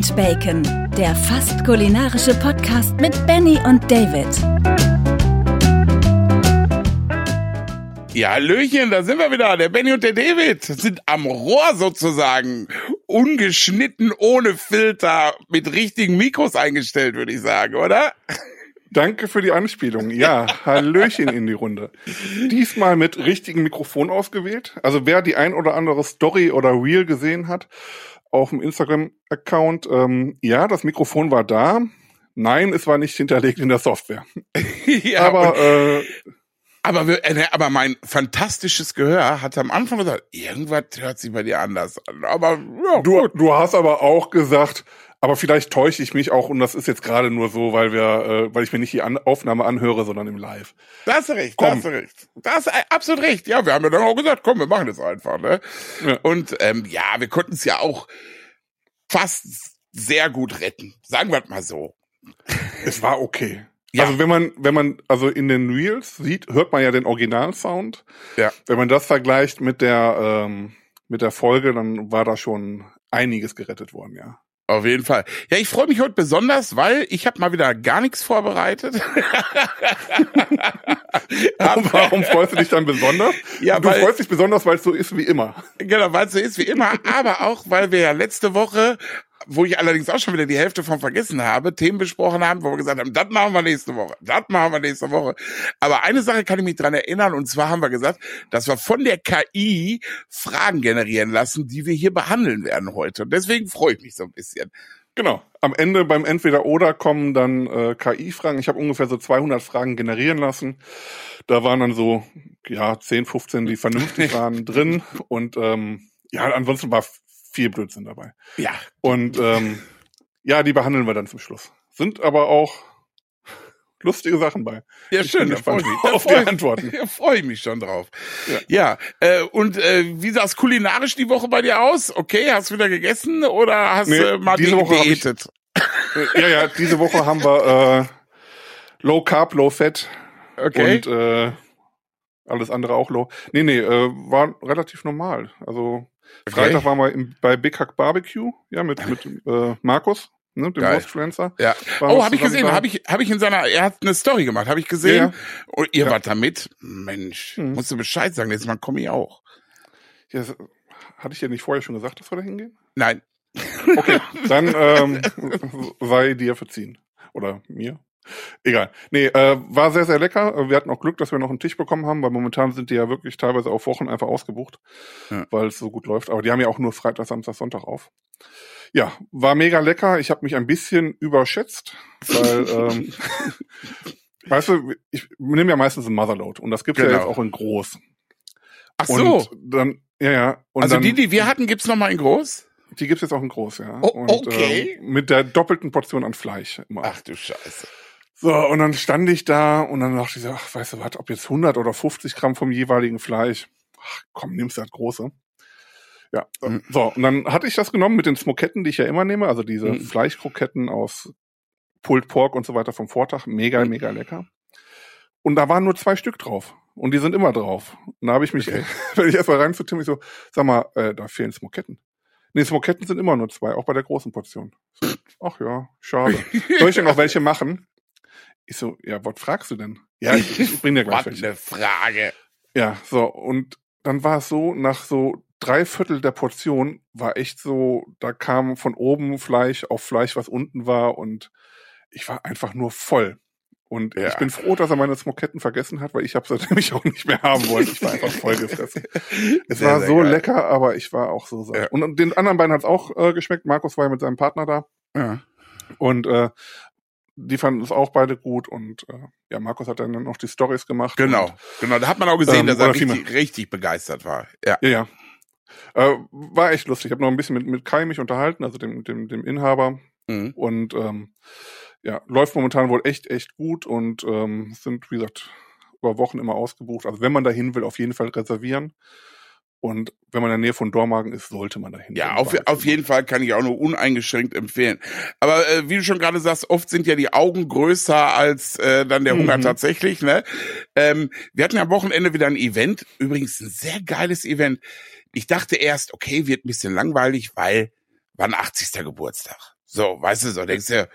und Bacon, der fast kulinarische Podcast mit Benny und David. Ja, Hallöchen, da sind wir wieder. Der Benny und der David sind am Rohr sozusagen. Ungeschnitten, ohne Filter, mit richtigen Mikros eingestellt, würde ich sagen, oder? Danke für die Anspielung. Ja, Hallöchen in die Runde. Diesmal mit richtigem Mikrofon ausgewählt. Also wer die ein oder andere Story oder Reel gesehen hat auf dem Instagram-Account, ähm, ja, das Mikrofon war da. Nein, es war nicht hinterlegt in der Software. ja, Aber äh, aber, wir, äh, aber mein fantastisches Gehör hat am Anfang gesagt, irgendwas hört sich bei dir anders an. Aber ja, du, gut. du hast aber auch gesagt, aber vielleicht täusche ich mich auch und das ist jetzt gerade nur so, weil wir, äh, weil ich mir nicht die An Aufnahme anhöre, sondern im Live. Da hast du recht, Komm. da hast du recht. Da hast du äh, absolut recht. Ja, wir haben ja dann auch gesagt, komm, wir machen das einfach, ne? Ja. Und ähm, ja, wir konnten es ja auch fast sehr gut retten. Sagen wir mal so. Es war okay. Ja. Also wenn man, wenn man, also in den Reels sieht, hört man ja den Originalsound. Ja. Wenn man das vergleicht mit der, ähm, mit der Folge, dann war da schon einiges gerettet worden, ja. Auf jeden Fall. Ja, ich freue mich heute besonders, weil ich habe mal wieder gar nichts vorbereitet. Und warum freust du dich dann besonders? Ja, du weil- freust dich besonders, weil es so ist wie immer. Genau, weil es so ist wie immer, aber auch, weil wir ja letzte Woche, wo ich allerdings auch schon wieder die Hälfte von vergessen habe, Themen besprochen haben, wo wir gesagt haben, das machen wir nächste Woche, das machen wir nächste Woche. Aber eine Sache kann ich mich dran erinnern, und zwar haben wir gesagt, dass wir von der KI Fragen generieren lassen, die wir hier behandeln werden heute. Und deswegen freue ich mich so ein bisschen. Genau. Am Ende beim Entweder-Oder kommen dann äh, KI-Fragen. Ich habe ungefähr so 200 Fragen generieren lassen. Da waren dann so, ja, 10, 15, die vernünftig waren drin. Und ähm, ja, ansonsten war viel Blödsinn dabei. Ja, Und ähm, ja, die behandeln wir dann zum Schluss. Sind aber auch lustige Sachen bei. ja Ich schön, da freue ich mich. Auf die Antworten. Da freue ich mich schon drauf. Ja. Ja, äh, und äh, wie sah es kulinarisch die Woche bei dir aus? Okay, hast du wieder gegessen oder hast Nee, du mal diese die Woche diätet? Äh, ja, ja, diese Woche haben wir äh, Low Carb, Low Fat Okay. und äh, alles andere auch low. Nee, nee, äh, war relativ normal. Also Okay. Freitag waren wir im, bei Big Hack Barbecue, ja, mit, mit äh, Markus, ne, dem. Influencer. Ja. Oh, habe ich gesehen, habe ich, habe ich in seiner, er hat eine Story gemacht, habe ich gesehen. Ja. Und ihr Ja. wart da mit? Mensch, Mhm. musst du Bescheid sagen, nächstes Mal komme ich auch. Ja, das- hatte ich dir nicht vorher schon gesagt, dass wir da hingehen? Nein. Okay, dann ähm, sei dir verziehen. Oder mir. Egal. Nee, äh, war sehr, sehr lecker. Wir hatten auch Glück, dass wir noch einen Tisch bekommen haben, weil momentan sind die ja wirklich teilweise auf Wochen einfach ausgebucht, Ja. weil es so gut läuft. Aber die haben ja auch nur Freitag, Samstag, Sonntag auf. Ja, war mega lecker. Ich habe mich ein bisschen überschätzt, weil, ähm, weißt du, ich nehme ja meistens ein Motherload und das gibt's ja Genau. jetzt auch in groß. Ach so. Und dann, ja, ja. Und also dann, die, die wir hatten, gibt's noch mal in groß? die gibt's jetzt auch in groß, ja. Oh, und, okay. Ähm, mit der doppelten Portion an Fleisch immer. Ach du Scheiße. So, und dann stand ich da und dann dachte ich so, ach, weißt du was, ob jetzt 100 oder 50 Gramm vom jeweiligen Fleisch, ach, komm, nimmst du das große. Ja, Mhm. so, und dann hatte ich das genommen mit den Smoketten, die ich ja immer nehme, also diese Mhm. Fleischkroketten aus Pulled Pork und so weiter vom Vortag, mega, Mhm. mega lecker. Und da waren nur zwei Stück drauf. Und die sind immer drauf. Und da habe ich mich, Okay. wenn ich erst mal rein zu Tim, ich so, sag mal, äh, da fehlen Smoketten. Nee, Smoketten sind immer nur zwei, auch bei der großen Portion. So, ach ja, schade. Soll ich denn noch welche machen? Ich so, ja, was fragst du denn? Ja, ich, ich bring dir gleich Was welche. eine Frage. Ja, so, und dann war es so, nach so drei Viertel der Portion war echt so, da kam von oben Fleisch auf Fleisch, was unten war und ich war einfach nur voll. Und Ja. ich bin froh, dass er meine Smoketten vergessen hat, weil ich habe es nämlich auch nicht mehr haben wollen. Ich war einfach voll gefressen. Es Sehr, war sehr so geil. lecker, aber ich war auch so satt. Ja. Und den anderen beiden hat's auch äh, geschmeckt. Markus war ja mit seinem Partner da Ja. und äh, die fanden es auch beide gut und äh, ja, Markus hat dann noch die Stories gemacht. Genau, Und, genau. Da hat man auch gesehen, Ähm, dass er richtig, richtig begeistert war. Ja. ja, ja. Äh, war echt lustig. Ich habe noch ein bisschen mit, mit Kai mich unterhalten, also dem, dem, dem Inhaber. Mhm. Und ähm, ja, läuft momentan wohl echt, echt gut und ähm, sind, wie gesagt, über Wochen immer ausgebucht. Also wenn man da hin will, auf jeden Fall reservieren. Und wenn man in der Nähe von Dormagen ist, sollte man dahin. Ja, auf, auf jeden Fall kann ich auch nur uneingeschränkt empfehlen. Aber äh, wie du schon gerade sagst, oft sind ja die Augen größer als äh, dann der Hunger Mhm. tatsächlich. Ne? Ähm, wir hatten ja am Wochenende wieder ein Event, übrigens ein sehr geiles Event. Ich dachte erst, okay, wird ein bisschen langweilig, weil war ein 80. Geburtstag. So, weißt du, so denkst du,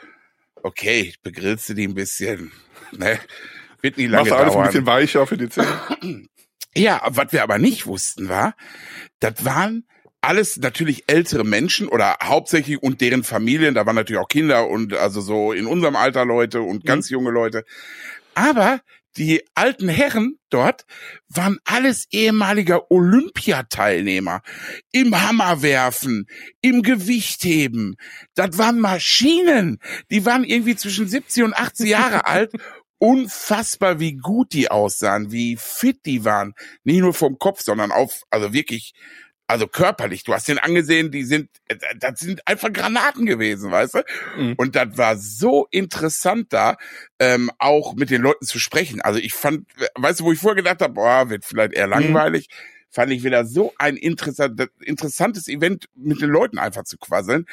okay, begrillst du die ein bisschen, ne? Wird nie lange Machst alles dauern. ein bisschen weicher für die Zähne. Ja, was wir aber nicht wussten war, das waren alles natürlich ältere Menschen oder hauptsächlich und deren Familien, da waren natürlich auch Kinder und also so in unserem Alter Leute und ganz junge Leute. Aber die alten Herren dort waren alles ehemaliger Olympiateilnehmer. Im Hammerwerfen, im Gewichtheben. Das waren Maschinen. Die waren irgendwie zwischen 70 und 80 Jahre alt. Unfassbar, wie gut die aussahen, wie fit die waren. Nicht nur vom Kopf, sondern auf, also wirklich also körperlich, du hast den angesehen, die sind, das sind einfach Granaten gewesen, weißt du? Mhm. Und das war so interessant da, ähm, auch mit den Leuten zu sprechen. Also ich fand, weißt du, wo ich vorher gedacht habe, boah, wird vielleicht eher langweilig, fand ich wieder so ein interessant, interessantes Event, mit den Leuten einfach zu quasseln.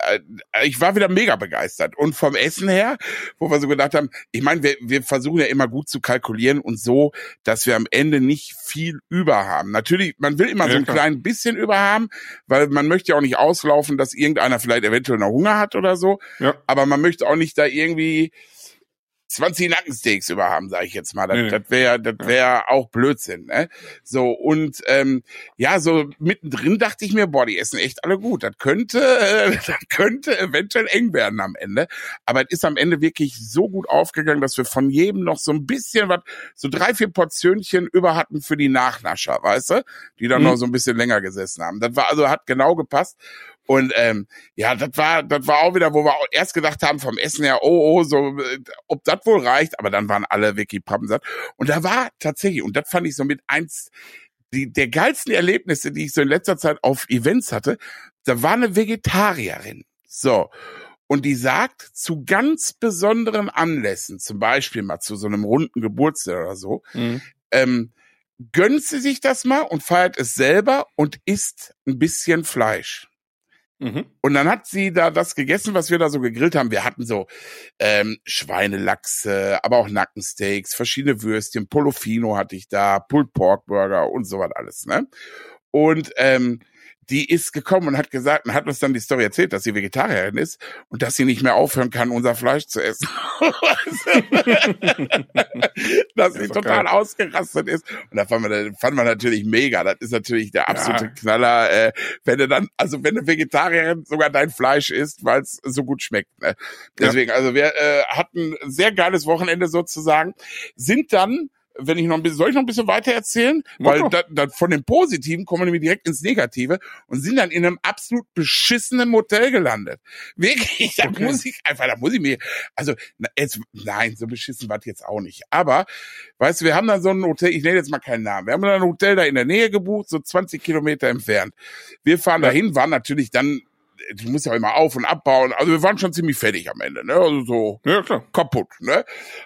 Äh, Ich war wieder mega begeistert. Und vom Essen her, wo wir so gedacht haben, ich meine, wir, wir versuchen ja immer gut zu kalkulieren und so, dass wir am Ende nicht viel über haben. Natürlich, man will immer Ja, so ein klar. klein bisschen über haben, weil man möchte ja auch nicht auslaufen, dass irgendeiner vielleicht eventuell noch Hunger hat oder so. Ja. Aber man möchte auch nicht da irgendwie 20 Nackensteaks über haben, sage ich jetzt mal. Das, Nee, nee. das wäre das wär auch Blödsinn. Ne? So, und ähm, ja, so mittendrin dachte ich mir, boah, die essen echt alle gut. Das könnte, äh, das könnte eventuell eng werden am Ende. Aber es ist am Ende wirklich so gut aufgegangen, dass wir von jedem noch so ein bisschen was, so drei, vier Portionchen über hatten für die Nachnascher, weißt du? Die dann Mhm. noch so ein bisschen länger gesessen haben. Das war also, hat genau gepasst. Und ähm, ja, das war, das war auch wieder, wo wir auch erst gedacht haben vom Essen her, oh, oh, so, äh, ob das wohl reicht, aber dann waren alle wirklich pappensatt. Und da war tatsächlich, und das fand ich so mit eins die, der geilsten Erlebnisse, die ich so in letzter Zeit auf Events hatte, da war eine Vegetarierin. So. Und die sagt, zu ganz besonderen Anlässen, zum Beispiel mal zu so einem runden Geburtstag oder so, Mhm. ähm, gönnt sie sich das mal und feiert es selber und isst ein bisschen Fleisch. Mhm. Und dann hat sie da das gegessen, was wir da so gegrillt haben. Wir hatten so ähm, Schweinelachse, aber auch Nackensteaks, verschiedene Würstchen, Polofino hatte ich da, Pulled Pork Burger und so was alles, ne? Und ähm, die ist gekommen und hat gesagt und hat uns dann die Story erzählt, dass sie Vegetarierin ist und dass sie nicht mehr aufhören kann, unser Fleisch zu essen. dass sie total geil. ausgerastet ist. Und da fand man, fand man natürlich mega. Das ist natürlich der absolute Ja. Knaller, äh, wenn du dann, also wenn du Vegetarierin sogar dein Fleisch isst, weil es so gut schmeckt. Ne? Deswegen, also wir äh, hatten ein sehr geiles Wochenende sozusagen, sind dann wenn ich noch ein bisschen, soll ich noch ein bisschen weiter erzählen? Weil da, da, von dem Positiven kommen wir nämlich direkt ins Negative und sind dann in einem absolut beschissenen Hotel gelandet. Wirklich, da Okay. muss ich einfach, da muss ich mir, also jetzt, nein, so beschissen war es jetzt auch nicht. Aber, weißt du, wir haben dann so ein Hotel, ich nenne jetzt mal keinen Namen, wir haben dann ein Hotel da in der Nähe gebucht, so 20 Kilometer entfernt. Wir fahren Ja. dahin, waren natürlich dann, du musst ja auch immer auf und abbauen, also wir waren schon ziemlich fertig am Ende, ne? Also so, Ja, klar. kaputt, ne?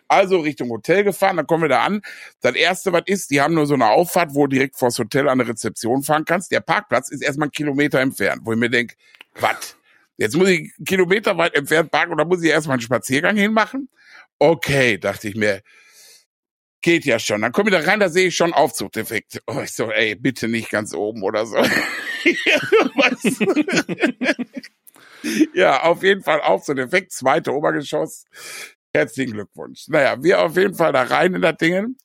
Also Richtung Hotel gefahren, dann kommen wir da an. Das erste, was ist, die haben nur so eine Auffahrt, wo du direkt vors Hotel an eine Rezeption fahren kannst. Der Parkplatz ist erstmal einen Kilometer entfernt, wo ich mir denk, was? Jetzt muss ich einen Kilometer weit entfernt parken oder muss ich erstmal einen Spaziergang hinmachen? Okay, dachte ich mir. Geht ja schon. Dann komme ich da rein, da sehe ich schon Aufzugdefekt. Oh, ich so, ey, bitte nicht ganz oben oder so. Ja, auf jeden Fall Aufzugdefekt, zweite Obergeschoss. Herzlichen Glückwunsch. Naja, wir auf jeden Fall da rein in das Ding.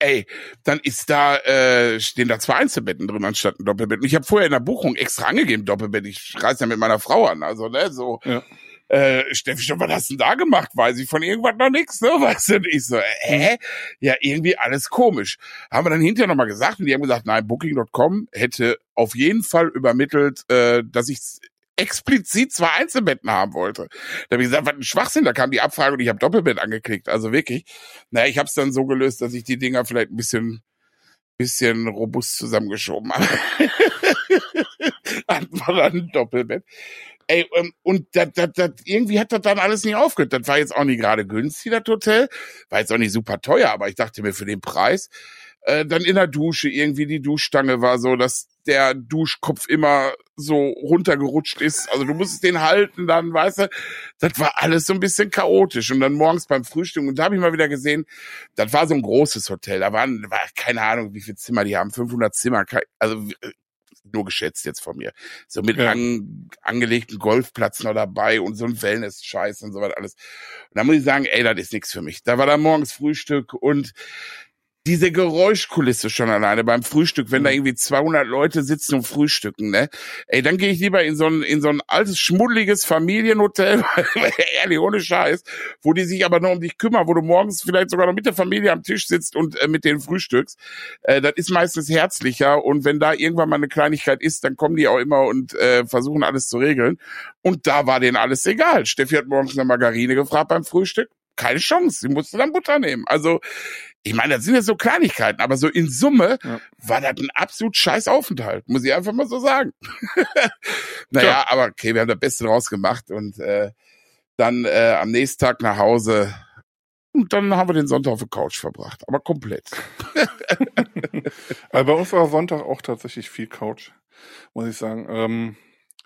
Ey, dann ist da, äh, stehen da zwei Einzelbetten drin anstatt ein Doppelbett. Und ich habe vorher in der Buchung extra angegeben, Doppelbett. Ich reise ja mit meiner Frau an. Also, ne, so, Ja. Äh, Steffi, schon, was hast du denn da gemacht? Weiß ich von irgendwas noch nichts, ne? Weißt du? Und ich so, hä? Ja, irgendwie alles komisch. Haben wir dann hinterher nochmal gesagt und die haben gesagt, nein, Booking.com hätte auf jeden Fall übermittelt, äh, dass ich explizit zwei Einzelbetten haben wollte. Da habe ich gesagt, was ein Schwachsinn, da kam die Abfrage und ich habe Doppelbett angeklickt. Also wirklich. Naja, ich habe es dann so gelöst, dass ich die Dinger vielleicht ein bisschen bisschen robust zusammengeschoben habe. Dann ein Doppelbett. Ey, ähm, und das, das, das, irgendwie hat das dann alles nicht aufgehört. Das war jetzt auch nicht gerade günstig, das Hotel. War jetzt auch nicht super teuer, aber ich dachte mir für den Preis. Äh, dann in der Dusche irgendwie die Duschstange war so, dass der Duschkopf immer so runtergerutscht ist. Also du musstest den halten dann, weißt du. Das war alles so ein bisschen chaotisch. Und dann morgens beim Frühstück, und da habe ich mal wieder gesehen, das war so ein großes Hotel. Da waren, war keine Ahnung, wie viele Zimmer die haben, 500 Zimmer. Also äh, nur geschätzt jetzt von mir. So mit Ja. an, angelegten Golfplatz noch dabei und so ein Wellness-Scheiß und so was alles. Und da muss ich sagen, ey, das ist nichts für mich. Da war da morgens Frühstück und diese Geräuschkulisse schon alleine beim Frühstück, wenn da Mhm. irgendwie 200 Leute sitzen und frühstücken, ne? Ey, dann gehe ich lieber in so ein in so ein altes schmuddeliges Familienhotel, ehrlich ohne Scheiß, wo die sich aber nur um dich kümmern, wo du morgens vielleicht sogar noch mit der Familie am Tisch sitzt und äh, mit denen frühstückst. Äh, das ist meistens herzlicher und wenn da irgendwann mal eine Kleinigkeit ist, dann kommen die auch immer und äh, versuchen alles zu regeln. Und da war denen alles egal. Steffi hat morgens eine Margarine gefragt beim Frühstück. Keine Chance. Sie musste dann Butter nehmen. Also, ich meine, das sind ja so Kleinigkeiten, aber so in Summe Ja. war das ein absolut scheiß Aufenthalt, muss ich einfach mal so sagen. naja, Tja. aber okay, wir haben das Beste draus gemacht und äh, dann äh, am nächsten Tag nach Hause und dann haben wir den Sonntag auf der Couch verbracht, aber komplett. Also bei uns war Sonntag auch tatsächlich viel Couch, muss ich sagen. Ähm,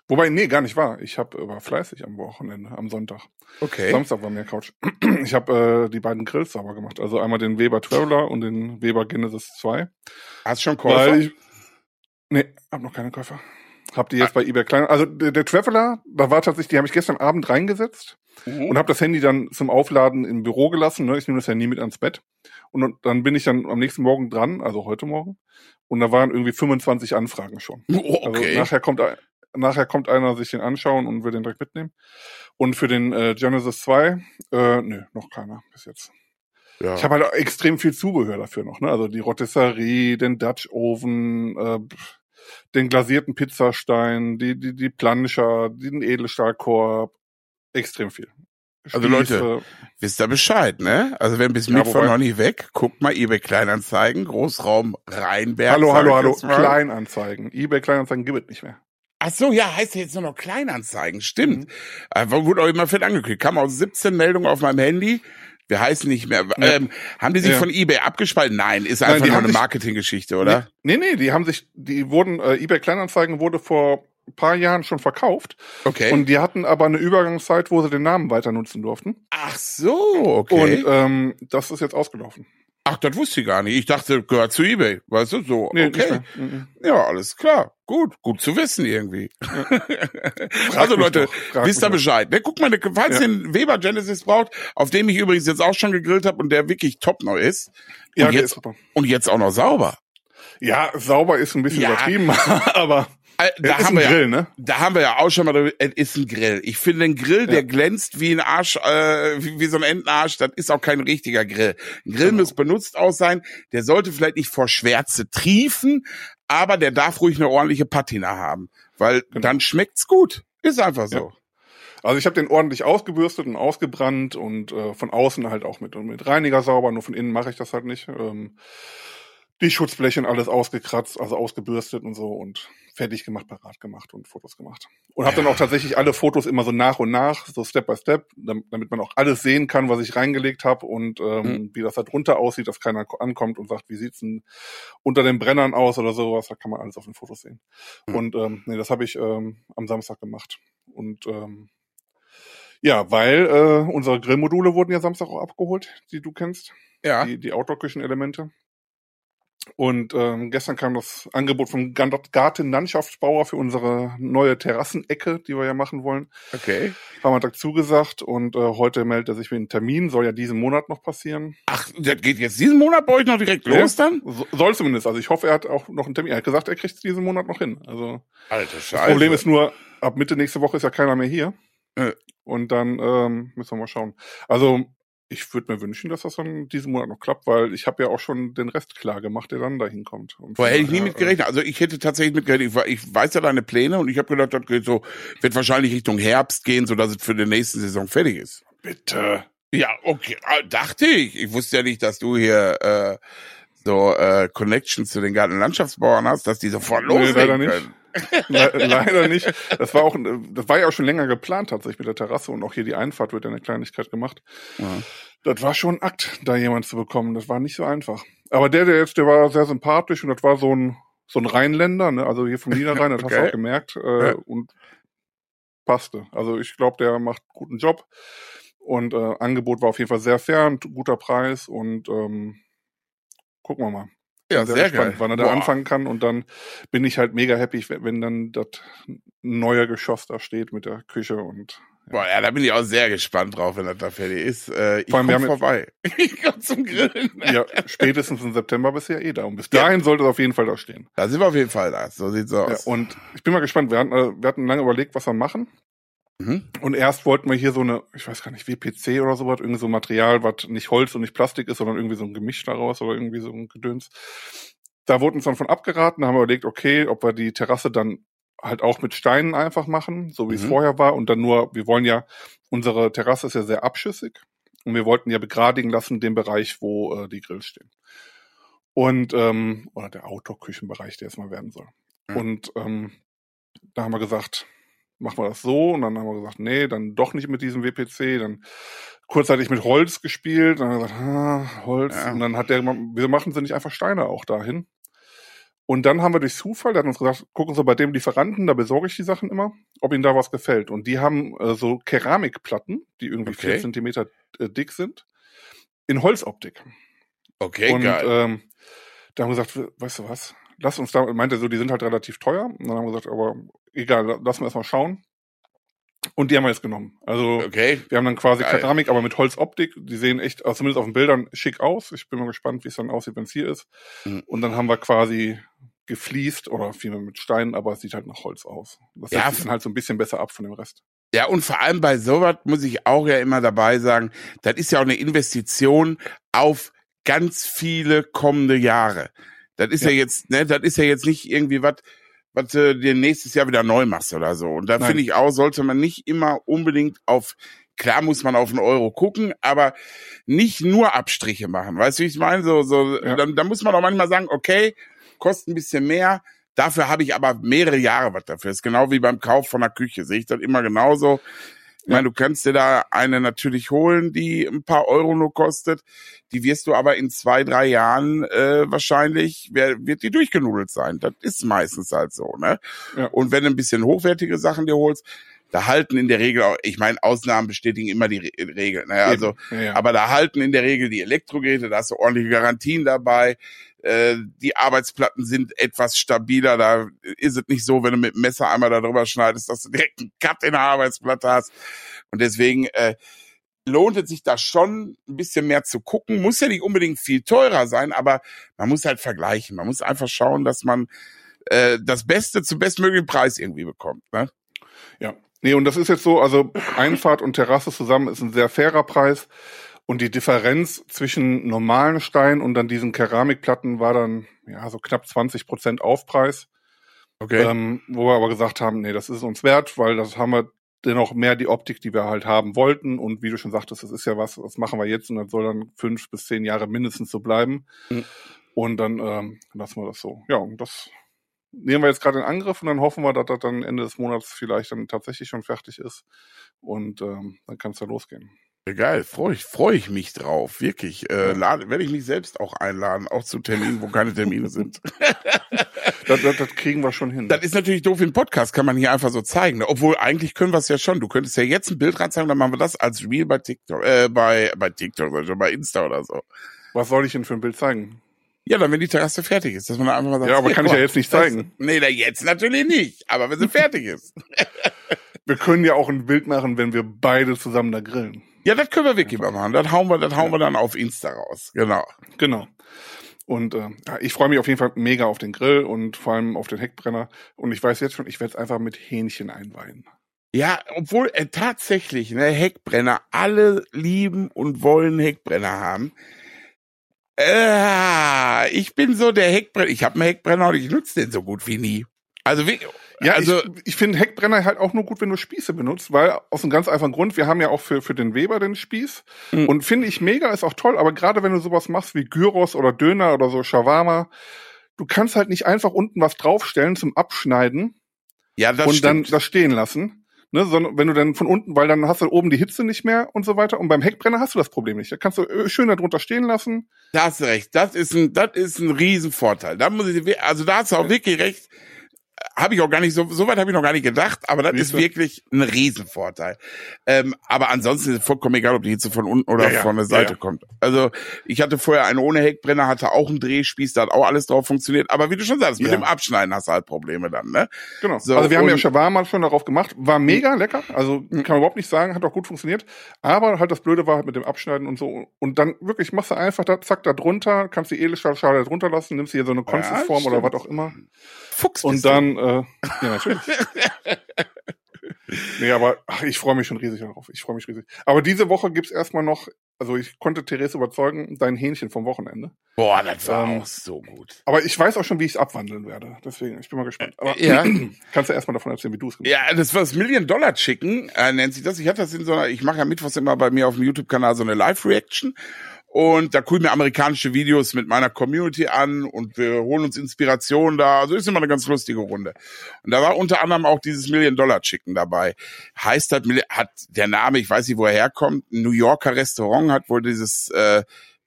wobei, nee, gar nicht wahr. Ich hab, war fleißig am Wochenende, am Sonntag. Okay. Samstag war mehr Couch. Ich habe äh, die beiden Grills sauber gemacht. Also einmal den Weber Traveler und den Weber Genesis 2. Hast schon Käufer? Ich, nee, hab noch keine Käufer. Hab die jetzt bei eBay klein. Also der, der Traveler, da war tatsächlich, die habe ich gestern Abend reingesetzt Mhm. und habe das Handy dann zum Aufladen im Büro gelassen. Ne? Ich nehme das ja nie mit ans Bett. Und dann bin ich dann am nächsten Morgen dran, also heute Morgen. Und da waren irgendwie 25 Anfragen schon. Oh, Also okay. nachher kommt ein- nachher kommt einer sich den anschauen und will den direkt mitnehmen. Und für den äh, Genesis 2, äh, nö, noch keiner bis jetzt. ja. Ich habe halt auch extrem viel Zubehör dafür noch, ne? Also die Rotisserie, den Dutch Oven, äh, den glasierten Pizzastein, die die die Planscher, den Edelstahlkorb, extrem viel. Also Leute, Wisst ihr Bescheid, ne? Also wenn bis Ja, Mittwoch noch nicht weg, guckt mal eBay Kleinanzeigen, Großraum Rheinberg. hallo, hallo, hallo. Kleinanzeigen. eBay Kleinanzeigen gibt es nicht mehr. Ach so, ja, heißt ja jetzt nur noch Kleinanzeigen, stimmt. Mhm. Aber wurde auch immer fett angekündigt. Kam aus 17 Meldungen auf meinem Handy. Wir heißen nicht mehr. Ja. Ähm, haben die sich Ja. von eBay abgespalten? Nein, ist Nein, einfach die nur eine Marketinggeschichte, oder? Nee, nee, die haben sich, die wurden, äh, eBay Kleinanzeigen wurde vor ein paar Jahren schon verkauft. Okay. Und die hatten aber eine Übergangszeit, wo sie den Namen weiter nutzen durften. Ach so, okay. Und ähm, das ist jetzt ausgelaufen. Ach, das wusste ich gar nicht. Ich dachte, gehört zu eBay. Weißt du, so. Nee, okay. Mhm. Ja, alles klar. Gut, gut zu wissen irgendwie. Frag also Leute, wisst ihr Bescheid. Ne, guck mal, ne, falls Ja. ihr einen Weber Genesis braucht, auf dem ich übrigens jetzt auch schon gegrillt habe und der wirklich top neu ist. Ja, und der jetzt ist und jetzt auch noch sauber. Ja, sauber ist ein bisschen Ja. übertrieben, aber da Da ist haben ein wir ja, Grill, ne? da haben wir ja auch schon mal darüber, es ist ein Grill. Ich finde ein Grill, der Ja. glänzt wie ein Arsch, äh, wie, wie so ein Entenarsch, das ist auch kein richtiger Grill. Ein Grill Genau. muss benutzt aus sein, der sollte vielleicht nicht vor Schwärze triefen, aber der darf ruhig eine ordentliche Patina haben, weil Genau. dann schmeckt's gut. Ist einfach so. Also ich habe den ordentlich ausgebürstet und ausgebrannt und äh, von außen halt auch mit, mit Reiniger sauber, nur von innen mache ich das halt nicht. Ähm, die Schutzbleche und alles ausgekratzt, also ausgebürstet und so und fertig gemacht, parat gemacht und Fotos gemacht. Und habe dann auch tatsächlich alle Fotos immer so nach und nach, so Step by Step, dam- damit man auch alles sehen kann, was ich reingelegt habe und ähm, Mhm. wie das da drunter aussieht, dass keiner ko- ankommt und sagt, wie sieht's denn unter den Brennern aus oder sowas, da kann man alles auf den Fotos sehen. Mhm. Und ähm, nee, das habe ich ähm, am Samstag gemacht. Und ähm, ja, weil äh, unsere Grillmodule wurden ja Samstag auch abgeholt, die du kennst, Ja. die, die Outdoor-Küchen-Elemente. Und ähm, gestern kam das Angebot vom Gartenlandschaftsbauer für unsere neue Terrassenecke, die wir ja machen wollen. Okay. Haben wir Tag zugesagt und äh, heute meldet er sich für einen Termin, soll ja diesen Monat noch passieren. Ach, das geht jetzt diesen Monat bei euch noch direkt los dann? So, soll zumindest. Also ich hoffe, er hat auch noch einen Termin. Er hat gesagt, er kriegt es diesen Monat noch hin. Also Alter das Scheiße. Problem ist nur, ab Mitte nächste Woche ist ja keiner mehr hier. Äh. Und dann ähm, müssen wir mal schauen. Also ich würde mir wünschen, dass das dann diesen Monat noch klappt, weil ich habe ja auch schon den Rest klar gemacht, der dann dahin kommt. Vorher hätte ich nie mit gerechnet. Also ich hätte tatsächlich mit gerechnet. Ich, weiß ja deine Pläne und ich habe gedacht, das geht so, wird wahrscheinlich Richtung Herbst gehen, so dass es für die nächste Saison fertig ist. Bitte. Ja, okay, ah, dachte ich. Ich wusste ja nicht, dass du hier äh, so äh, Connections zu den Gartenlandschaftsbauern hast, dass die sofort Nee, loslegen leider nicht. Le leider nicht. Das war auch, das war ja auch schon länger geplant tatsächlich mit der Terrasse und auch hier die Einfahrt wird ja eine Kleinigkeit gemacht. Ja. Das war schon ein Akt, da jemand zu bekommen. Das war nicht so einfach. Aber der, der jetzt, der war sehr sympathisch und das war so ein, so ein Rheinländer, ne? also hier vom Niederrhein, das hast du Okay. auch gemerkt. Äh, Ja. Und passte. Also ich glaube, der macht guten Job. Und äh, Angebot war auf jeden Fall sehr fair und guter Preis und ähm, gucken wir mal. Ja, sehr, sehr gespannt, geil. wann er da Boah. anfangen kann. Und dann bin ich halt mega happy, wenn, dann das neue Geschoss da steht mit der Küche und Boah, ja, da bin ich auch sehr gespannt drauf, wenn das da fertig ist. Äh, ich Vor allem, wir komm haben jetzt- vorbei. ich komm zum Grillen. ja, spätestens im September bist du ja eh da. Und bis dahin sollte es auf jeden Fall da stehen. Da sind wir auf jeden Fall da. So sieht's Ja, aus. und ich bin mal gespannt. Wir hatten, äh, wir hatten lange überlegt, was wir machen. Mhm. Und erst wollten wir hier so eine, ich weiß gar nicht, WPC oder sowas, irgendwie so ein Material, was nicht Holz und nicht Plastik ist, sondern irgendwie so ein Gemisch daraus oder irgendwie so ein Gedöns. Da wurde uns dann von abgeraten, da haben wir überlegt, okay, ob wir die Terrasse dann halt auch mit Steinen einfach machen, so wie es Mhm. vorher war. Und dann nur, wir wollen ja, unsere Terrasse ist ja sehr abschüssig und wir wollten ja begradigen lassen den Bereich, wo äh, die Grills stehen. Und, ähm, oder der Outdoor-Küchenbereich, der es mal werden soll. Mhm. Und ähm, da haben wir gesagt, machen wir das so. Und dann haben wir gesagt, nee, dann doch nicht mit diesem WPC. Dann kurzzeitig mit Holz gespielt. Dann haben wir gesagt, ah, Holz. Ja. Und dann hat der, gemacht, wieso machen sie nicht einfach Steine auch dahin? Und dann haben wir durch Zufall, der hat uns gesagt, gucken Sie bei dem Lieferanten, da besorge ich die Sachen immer, ob Ihnen da was gefällt. Und die haben äh, so Keramikplatten, die irgendwie Okay. vier Zentimeter äh, dick sind, in Holzoptik. Okay, und geil. ähm, da haben wir gesagt, weißt du was, lass uns da, meinte er so, die sind halt relativ teuer. Und dann haben wir gesagt, aber egal, lass wir erstmal schauen. Und die haben wir jetzt genommen. Also okay. wir haben dann quasi Geil. Keramik, aber mit Holzoptik. Die sehen echt, also zumindest auf den Bildern, schick aus. Ich bin mal gespannt, wie es dann aussieht, wenn es hier ist. Mhm. Und dann haben wir quasi gefliest oder vielmehr mit Steinen, aber es sieht halt nach Holz aus. Das Ja, sich dann halt so ein bisschen besser ab von dem Rest. Ja, und vor allem bei sowas muss ich auch ja immer dabei sagen, das ist ja auch eine Investition auf ganz viele kommende Jahre. Das ist ja, Ja. jetzt, ne, das ist ja jetzt nicht irgendwie was, was du dir nächstes Jahr wieder neu machst oder so. Und da finde ich auch, sollte man nicht immer unbedingt auf, klar muss man auf einen Euro gucken, aber nicht nur Abstriche machen. Weißt du, wie ich meine? So, so, Ja. dann, dann muss man auch manchmal sagen, okay, kostet ein bisschen mehr, Dafür habe ich aber mehrere Jahre was dafür. ist genau wie beim Kauf von einer Küche. Sehe ich das immer genauso. Ich meine, du kannst dir da eine natürlich holen, die ein paar Euro nur kostet. Die wirst du aber in zwei, drei Jahren äh, wahrscheinlich, wer, wird die durchgenudelt sein. Das ist meistens halt so. Ne? Ja. Und wenn du ein bisschen hochwertige Sachen dir holst, da halten in der Regel auch, ich meine, Ausnahmen bestätigen immer die Re Regeln. Ne? Also, ja, ja. aber da halten in der Regel die Elektrogeräte, da hast du ordentliche Garantien dabei. Äh, die Arbeitsplatten sind etwas stabiler. Da ist es nicht so, wenn du mit dem Messer einmal da drüber schneidest, dass du direkt einen Cut in der Arbeitsplatte hast. Und deswegen äh, lohnt es sich da schon ein bisschen mehr zu gucken. Muss ja nicht unbedingt viel teurer sein, aber man muss halt vergleichen. Man muss einfach schauen, dass man äh, das Beste zum bestmöglichen Preis irgendwie bekommt. Ne? Ja. Nee, und das ist jetzt so, also Einfahrt und Terrasse zusammen ist ein sehr fairer Preis. Und die Differenz zwischen normalen Steinen und dann diesen Keramikplatten war dann ja so knapp 20 Prozent Aufpreis. Okay. Ähm, wo wir aber gesagt haben, nee, das ist uns wert, weil das haben wir dennoch mehr die Optik, die wir halt haben wollten. Und wie du schon sagtest, das ist ja was, das machen wir jetzt und das soll dann fünf bis zehn Jahre mindestens so bleiben. Mhm. Und dann ähm, lassen wir das so. Ja, und das nehmen wir jetzt gerade in Angriff und dann hoffen wir, dass das dann Ende des Monats vielleicht dann tatsächlich schon fertig ist. Und ähm, dann kann es ja losgehen. Geil, freue ich, freu ich mich drauf, wirklich. Äh, lade, werde ich mich selbst auch einladen, auch zu Terminen, wo keine Termine sind. Das, das, das kriegen wir schon hin. Das ist natürlich doof, im Podcast kann man hier einfach so zeigen. ne? Obwohl, eigentlich können wir es ja schon. Du könntest ja jetzt ein Bild ranzeigen, dann machen wir das als Reel bei TikTok, äh, bei, bei TikTok, ich schon, bei Insta oder so. Was soll ich denn für ein Bild zeigen? Ja, dann wenn die Terrasse fertig ist, dass man da einfach mal sagt, Ja, aber hier, kann ich guck ja jetzt nicht das- zeigen. Nee, na, jetzt natürlich nicht. Aber wenn sie fertig ist. Wir können ja auch ein Bild machen, wenn wir beide zusammen da grillen. Ja, das können wir wirklich mal machen. Das hauen wir, das hauen wir dann auf Insta raus. Genau. Genau. Und äh, ja, ich freue mich auf jeden Fall mega auf den Grill und vor allem auf den Heckbrenner. Und ich weiß jetzt schon, ich werde es einfach mit Hähnchen einweihen. Ja, obwohl äh, tatsächlich, ne, Heckbrenner, alle lieben und wollen Heckbrenner haben. Äh, ich bin so der Heckbrenner, ich habe einen Heckbrenner und ich nutze den so gut wie nie. Also, wie, Ja, also, ich, ich finde Heckbrenner halt auch nur gut, wenn du Spieße benutzt, weil aus einem ganz einfachen Grund, wir haben ja auch für, für den Weber den Spieß. Mhm. Und finde ich mega, ist auch toll, aber gerade wenn du sowas machst wie Gyros oder Döner oder so Shawarma, du kannst halt nicht einfach unten was draufstellen zum Abschneiden ja, das und stimmt. dann das stehen lassen. Ne, sondern wenn du dann von unten, weil dann hast du oben die Hitze nicht mehr und so weiter. Und beim Heckbrenner hast du das Problem nicht. Da kannst du äh, schön darunter stehen lassen. Da hast du recht. Das ist ein, das ist ein Riesenvorteil. Da muss ich, also da hast du auch wirklich recht. Habe ich auch gar nicht so, so weit habe ich noch gar nicht gedacht, aber das ist wirklich ein Riesenvorteil. Ähm, aber ansonsten ist es vollkommen egal, ob die Hitze von unten oder ja, ja. von der Seite ja, kommt. Also ich hatte vorher einen ohne Heckbrenner, hatte auch einen Drehspieß, da hat auch alles drauf funktioniert. Aber wie du schon sagst, mit dem Abschneiden hast du halt Probleme dann, ne? Genau. So, also wir haben ja Shawarma schon darauf gemacht, war mega lecker, also kann man überhaupt nicht sagen, hat auch gut funktioniert. Aber halt das Blöde war halt mit dem Abschneiden und so. Und dann wirklich machst du einfach da, zack, da drunter, kannst die Edelstahlschale drunter lassen, nimmst hier so eine Konzesform oder was auch immer. Fuchs. Und dann, äh, ja, natürlich. nee, aber ach, ich freue mich schon riesig darauf. Ich freue mich riesig. Aber diese Woche gibt's erstmal noch, also ich konnte Therese überzeugen, dein Hähnchen vom Wochenende. Boah, das war ähm, auch so gut. Aber ich weiß auch schon, wie ich es abwandeln werde. Deswegen, ich bin mal gespannt. Aber ja. kannst du erstmal davon erzählen, wie du es gemacht hast? Ja, das war das Million Dollar Chicken, äh, nennt sich das. Ich hatte das in so einer, ich mache ja mittwochs immer bei mir auf dem YouTube-Kanal so eine Live-Reaction. Und da gucke ich mir amerikanische Videos mit meiner Community an und wir holen uns Inspiration da. Also ist immer eine ganz lustige Runde. Und da war unter anderem auch dieses Million-Dollar-Chicken dabei. Heißt das, hat der Name, ich weiß nicht, wo er herkommt, ein New Yorker Restaurant hat wohl dieses äh,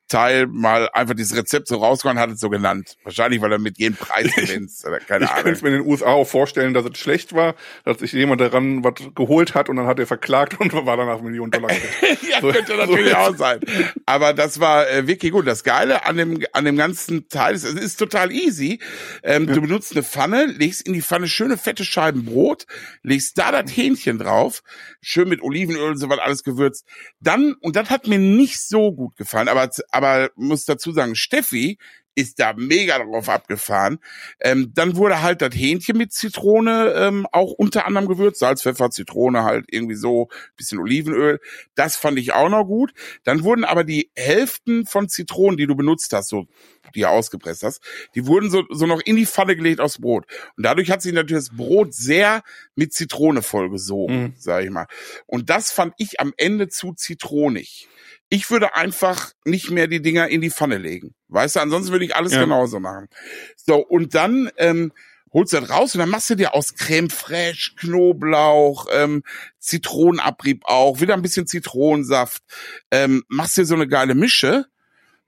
Teil mal einfach dieses Rezept so rausgehauen hat es so genannt. Wahrscheinlich, weil er mit jedem Preis gewinnt. Oder keine ich Ahnung. Könnte mir in den USA auch vorstellen, dass es schlecht war, dass sich jemand daran was geholt hat und dann hat er verklagt und war danach Millionen Dollar. ja, so, könnte natürlich so. auch sein. Aber das war äh, wirklich gut. Das Geile an dem, an dem ganzen Teil ist, es ist total easy. Ähm, ja. Du benutzt eine Pfanne, legst in die Pfanne schöne fette Scheiben Brot, legst da das Hähnchen drauf, schön mit Olivenöl und so was alles gewürzt. Dann, und das hat mir nicht so gut gefallen, aber, aber muss dazu sagen, Steffi ist da mega drauf abgefahren. Ähm, dann wurde halt das Hähnchen mit Zitrone ähm, auch unter anderem gewürzt, Salz, Pfeffer, Zitrone halt irgendwie so, bisschen Olivenöl. Das fand ich auch noch gut. Dann wurden aber die Hälften von Zitronen, die du benutzt hast, so die du ausgepresst hast, die wurden so, so noch in die Pfanne gelegt aufs Brot. Und dadurch hat sich natürlich das Brot sehr mit Zitrone vollgesogen, mhm. sag ich mal. Und das fand ich am Ende zu zitronig. Ich würde einfach nicht mehr die Dinger in die Pfanne legen. Weißt du, ansonsten würde ich alles ja. genauso machen. So, und dann ähm, holst du das raus und dann machst du dir aus Creme fraiche, Knoblauch, ähm, Zitronenabrieb auch, wieder ein bisschen Zitronensaft, ähm, machst dir so eine geile Mische,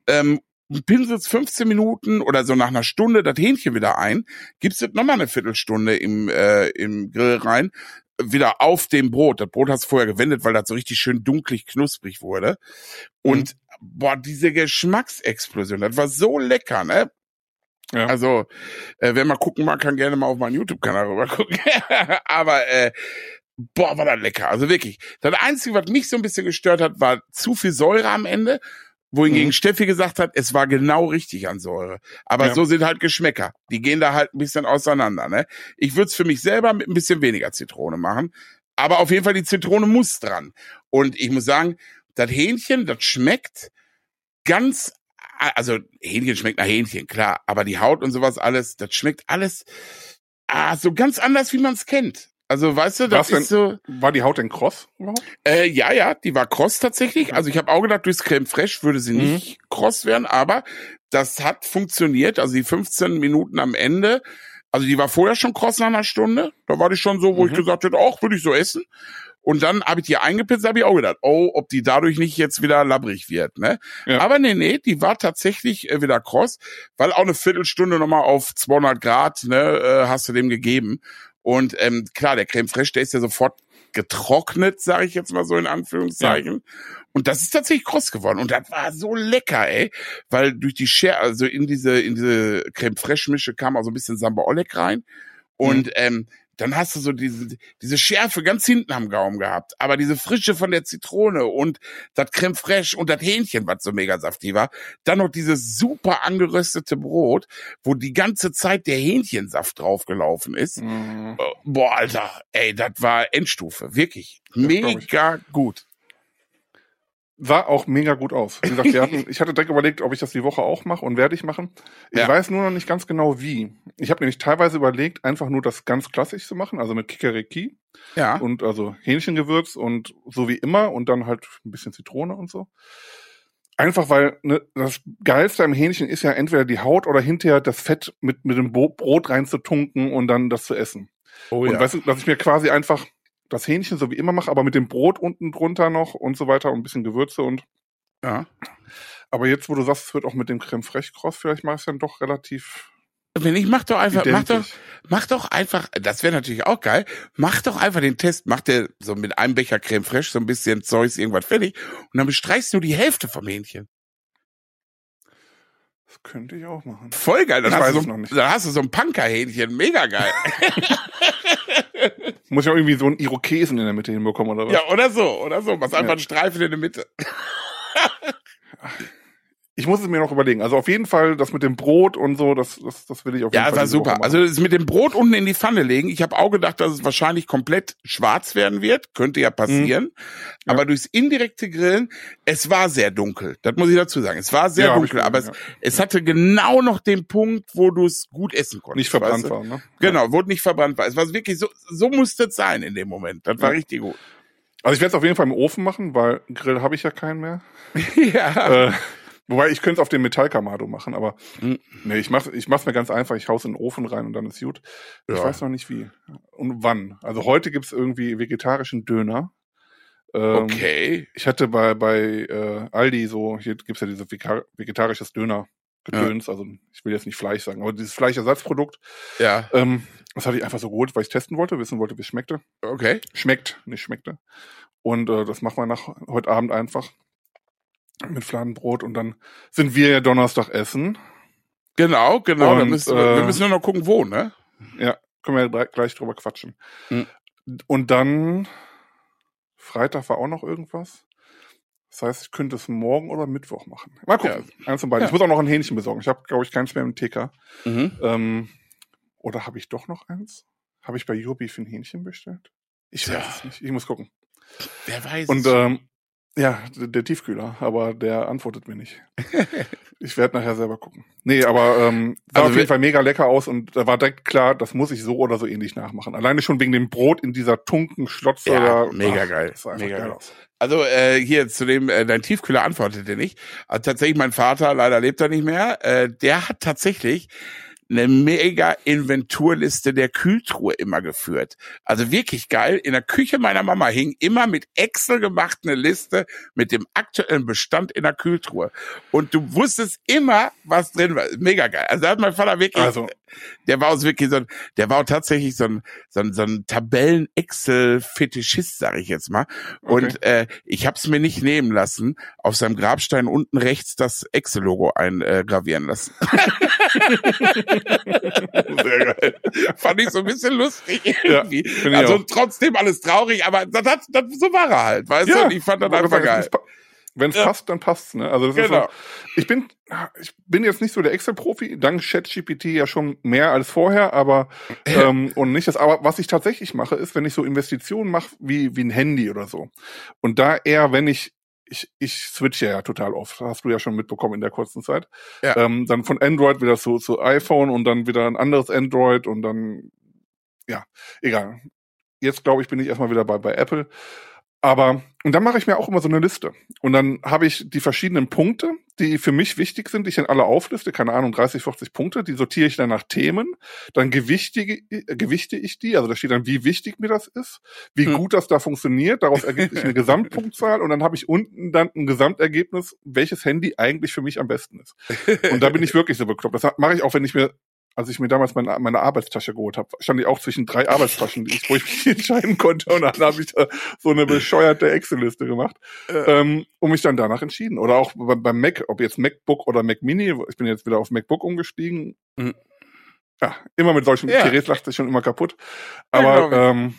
ähm, pinselst 15 Minuten oder so nach einer Stunde das Hähnchen wieder ein, gibst es nochmal eine Viertelstunde im, äh, im Grill rein, wieder auf dem Brot. Das Brot hast du vorher gewendet, weil das so richtig schön dunklig knusprig wurde. Und mhm. boah, diese Geschmacksexplosion, das war so lecker, ne? Ja. Also, äh, wer mal gucken mag, kann gerne mal auf meinen YouTube-Kanal rüber gucken. Aber äh, boah, war das lecker. Also wirklich. Das Einzige, was mich so ein bisschen gestört hat, war zu viel Säure am Ende wohingegen mhm. Steffi gesagt hat, es war genau richtig an Säure. Aber ja. so sind halt Geschmäcker. Die gehen da halt ein bisschen auseinander. Ne? Ich würde es für mich selber mit ein bisschen weniger Zitrone machen. Aber auf jeden Fall, die Zitrone muss dran. Und ich muss sagen, das Hähnchen, das schmeckt ganz, also Hähnchen schmeckt nach Hähnchen, klar. Aber die Haut und sowas alles, das schmeckt alles ah, so ganz anders, wie man es kennt. Also weißt du, das ist so. War die Haut denn kross überhaupt? Äh, ja, ja, die war kross tatsächlich. Also ich habe auch gedacht, durchs Creme Fraiche würde sie mhm. nicht kross werden, aber das hat funktioniert. Also die 15 Minuten am Ende, also die war vorher schon kross nach einer Stunde. Da war die schon so, wo mhm. ich gesagt hätte, auch würde ich so essen. Und dann habe ich die eingepitzt, habe ich auch gedacht, oh, ob die dadurch nicht jetzt wieder labbrig wird, ne? Ja. Aber nee, nee, die war tatsächlich äh, wieder kross, weil auch eine Viertelstunde nochmal auf 200 Grad, ne, äh, hast du dem gegeben. Und ähm, klar, der Creme Fraiche, der ist ja sofort getrocknet, sage ich jetzt mal so in Anführungszeichen. Ja. Und das ist tatsächlich kross geworden. Und das war so lecker, ey. Weil durch die Schere, also in diese, in diese Creme Fraiche Mische kam auch so ein bisschen Samba Oleg rein. Und mhm. ähm, dann hast du so diese, diese Schärfe ganz hinten am Gaumen gehabt. Aber diese Frische von der Zitrone und das Creme fraiche und das Hähnchen, was so mega saftig war. Dann noch dieses super angeröstete Brot, wo die ganze Zeit der Hähnchensaft draufgelaufen ist. Mhm. Äh, boah, Alter, ey, das war Endstufe. Wirklich. Das mega gut sah auch mega gut aus. Wie gesagt, wir hatten, ich hatte direkt überlegt, ob ich das die Woche auch mache und werde ich machen. Ich ja. weiß nur noch nicht ganz genau wie. Ich habe nämlich teilweise überlegt, einfach nur das ganz klassisch zu machen, also mit Kikeriki. Ja. Und also Hähnchengewürz und so wie immer und dann halt ein bisschen Zitrone und so. Einfach weil ne, das Geilste am Hähnchen ist ja entweder die Haut oder hinterher das Fett mit, mit dem Brot reinzutunken und dann das zu essen. Oh, und ja. weißt du, dass ich mir quasi einfach das Hähnchen so wie immer mache, aber mit dem Brot unten drunter noch und so weiter und ein bisschen Gewürze und ja. Aber jetzt, wo du sagst, es wird auch mit dem Creme Fraiche Cross, vielleicht ich es dann doch relativ Wenn ich mach doch einfach, mach doch, mach doch einfach, das wäre natürlich auch geil, mach doch einfach den Test, mach dir so mit einem Becher Creme Fraiche so ein bisschen Zeugs irgendwas fertig und dann bestreichst du die Hälfte vom Hähnchen. Das könnte ich auch machen. Voll geil, dann, Ich hast, weiß du so, noch nicht. dann hast du so ein Punkerhähnchen, mega geil. Muss ich auch irgendwie so einen Irokesen in der Mitte hinbekommen oder was? ja, oder so, oder so, machst einfach Ja. einen Streifen in der Mitte. Ich muss es mir noch überlegen. Also auf jeden Fall das mit dem Brot und so, das, das, das will ich auf jeden Ja, Fall. war diese Woche super. Also das mit dem Brot unten in die Pfanne legen. Ich habe auch gedacht, dass es wahrscheinlich komplett schwarz werden wird. Könnte ja passieren. Mhm. Ja. Aber durchs indirekte Grillen, es war sehr dunkel. Das muss ich dazu sagen. Es war sehr Ja, dunkel, aber es, es hatte genau noch den Punkt, wo du es gut essen konntest. nicht verbrannt weißt du? war, ne? Genau, wurde nicht verbrannt war. Es war wirklich so, so musste es sein in dem Moment. Das war Ja. richtig gut. Also ich werde es auf jeden Fall im Ofen machen, weil Grill habe ich ja keinen mehr. ja. Äh, wobei ich könnte es auf dem Metallkamado machen, aber Mhm. nee, ich mach's, ich mach's mir ganz einfach. Ich hau's in den Ofen rein und dann ist gut. Ich Ja. weiß noch nicht wie und wann. Also heute gibt's irgendwie vegetarischen Döner. Ähm, Okay. Ich hatte bei bei äh, Aldi so, hier gibt's ja diese vega- vegetarisches Döner. Gedöns, also ich will jetzt nicht Fleisch sagen, aber dieses Fleischersatzprodukt, Ja. ähm, das hatte ich einfach so geholt, weil ich testen wollte, wissen wollte, wie es schmeckte. Okay. Schmeckt, nicht schmeckte. Und äh, das machen wir nach heute Abend einfach mit Fladenbrot und dann sind wir ja Donnerstag essen. Genau, genau. Und, müssen wir, wir äh, müssen nur noch gucken, wo, ne? Ja, können wir gleich- gleich drüber quatschen. Mhm. Und dann Freitag war auch noch irgendwas. Das heißt, ich könnte es morgen oder Mittwoch machen. Mal gucken. Eins von beiden. Ja. Ich muss auch noch ein Hähnchen besorgen. Ich habe, glaube ich, keins mehr im TK. Mhm. Ähm, oder habe ich doch noch eins? Habe ich bei Eurobeef ein Hähnchen bestellt? Ich weiß Tja. es nicht. Ich muss gucken. Wer weiß. Und ähm, ja, der, Tiefkühler, aber der antwortet mir nicht. ich werde nachher selber gucken. Nee, aber ähm, sah Also auf jeden Fall mega lecker aus und da war direkt klar, das muss ich so oder so ähnlich nachmachen. Alleine schon wegen dem Brot in dieser tunken Schlotze. Ja, mega geil. Das sah einfach Mega geil geil. aus. Also äh, hier zu dem, äh, dein Tiefkühler antwortete nicht. Also, tatsächlich, mein Vater, leider lebt er nicht mehr, äh, der hat tatsächlich eine mega Inventurliste der Kühltruhe immer geführt. Also wirklich geil. In der Küche meiner Mama hing immer mit Excel gemacht eine Liste mit dem aktuellen Bestand in der Kühltruhe. Und du wusstest immer, was drin war. Mega geil. Also da hat mein Vater wirklich, Also, der war auch wirklich so ein, der war auch tatsächlich so ein, so ein, so ein Tabellen-Excel-Fetischist, sag ich jetzt mal. Und äh, ich habe es mir nicht nehmen lassen, auf seinem Grabstein unten rechts das Excel-Logo eingravieren lassen. sehr geil. Fand ich so ein bisschen lustig Ja, irgendwie. ich also auch. trotzdem alles traurig, aber das, hat, das, so war er halt, weißt du? Und ich fand das einfach geil. Wenn es Ja. passt, dann passt's. Ne? Also das ist Genau. so, ich bin, ich bin jetzt nicht so der Excel-Profi, dank ChatGPT ja schon mehr als vorher, aber ähm, und nicht das. Aber was ich tatsächlich mache, ist, wenn ich so Investitionen mache wie wie ein Handy oder so. Und da eher, wenn ich ich, ich switche ja total oft, hast du ja schon mitbekommen in der kurzen Zeit. Ja. Ähm, dann von Android wieder zu, zu iPhone und dann wieder ein anderes Android und dann, ja, egal. Jetzt glaube ich, bin ich erstmal wieder bei, bei Apple. Aber, und dann mache ich mir auch immer so eine Liste. Und dann habe ich die verschiedenen Punkte, die für mich wichtig sind, die ich dann alle aufliste, keine Ahnung, 30, 40 Punkte, die sortiere ich dann nach Themen, dann gewichtige, äh, gewichte ich die, also da steht dann, wie wichtig mir das ist, wie Hm. gut das da funktioniert, daraus ergibt sich eine Gesamtpunktzahl und dann habe ich unten dann ein Gesamtergebnis, welches Handy eigentlich für mich am besten ist. Und da bin ich wirklich so bekloppt. Das mache ich auch, wenn ich mir als ich mir damals meine, meine Arbeitstasche geholt habe, stand ich auch zwischen drei Arbeitstaschen, die ich, wo ich mich entscheiden konnte. Und dann habe ich da so eine bescheuerte Excel-Liste gemacht, ähm, um mich dann danach entschieden. Oder auch beim, beim Mac, ob jetzt MacBook oder Mac Mini, ich bin jetzt wieder auf MacBook umgestiegen. Mhm. Ja, immer mit solchen, Ja. Therese lacht sich schon immer kaputt. Ja, Aber ich. ähm,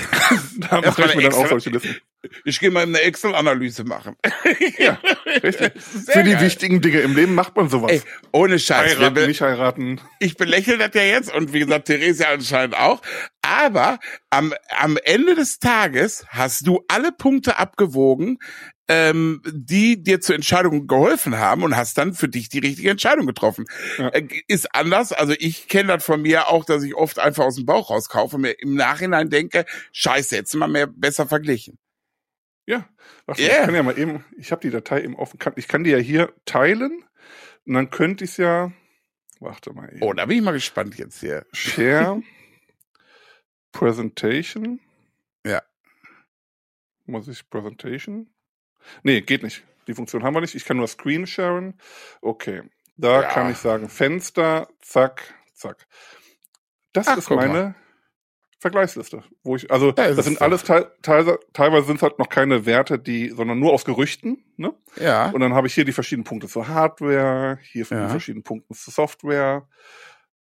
da mache ich mir dann auch solche Listen. Ich gehe mal eine Excel-Analyse machen. Ja, richtig. Für die geil. wichtigen Dinge im Leben macht man sowas. Ey, ohne Scheiß. heiraten, wir- nicht heiraten. ich belächle das ja jetzt und wie gesagt, Theresia anscheinend auch. Aber am, am Ende des Tages hast du alle Punkte abgewogen, ähm, die dir zur Entscheidung geholfen haben und hast dann für dich die richtige Entscheidung getroffen. Ja. Äh, ist anders. Also ich kenne das von mir auch, dass ich oft einfach aus dem Bauch rauskaufe und mir im Nachhinein denke, scheiße, jetzt sind wir mehr besser verglichen. Ja, warte, Yeah. ich kann ja mal eben, ich habe die Datei eben offen, ich kann die ja hier teilen und dann könnte ich es ja, warte mal eben, Oh, da bin ich mal gespannt jetzt hier. Share, Presentation. Ja. Muss ich Presentation? Nee, geht nicht. Die Funktion haben wir nicht. Ich kann nur Screen sharen. Okay. Da Ja. kann ich sagen, Fenster, zack, zack. Das Ach, ist guck mal. meine Vergleichsliste, wo ich, also ist das sind doch. alles teil, teil, teilweise sind es halt noch keine Werte, die, sondern nur aus Gerüchten, ne? Ja. Und dann habe ich hier die verschiedenen Punkte zur Hardware, hier Ja. die verschiedenen Punkte zur Software.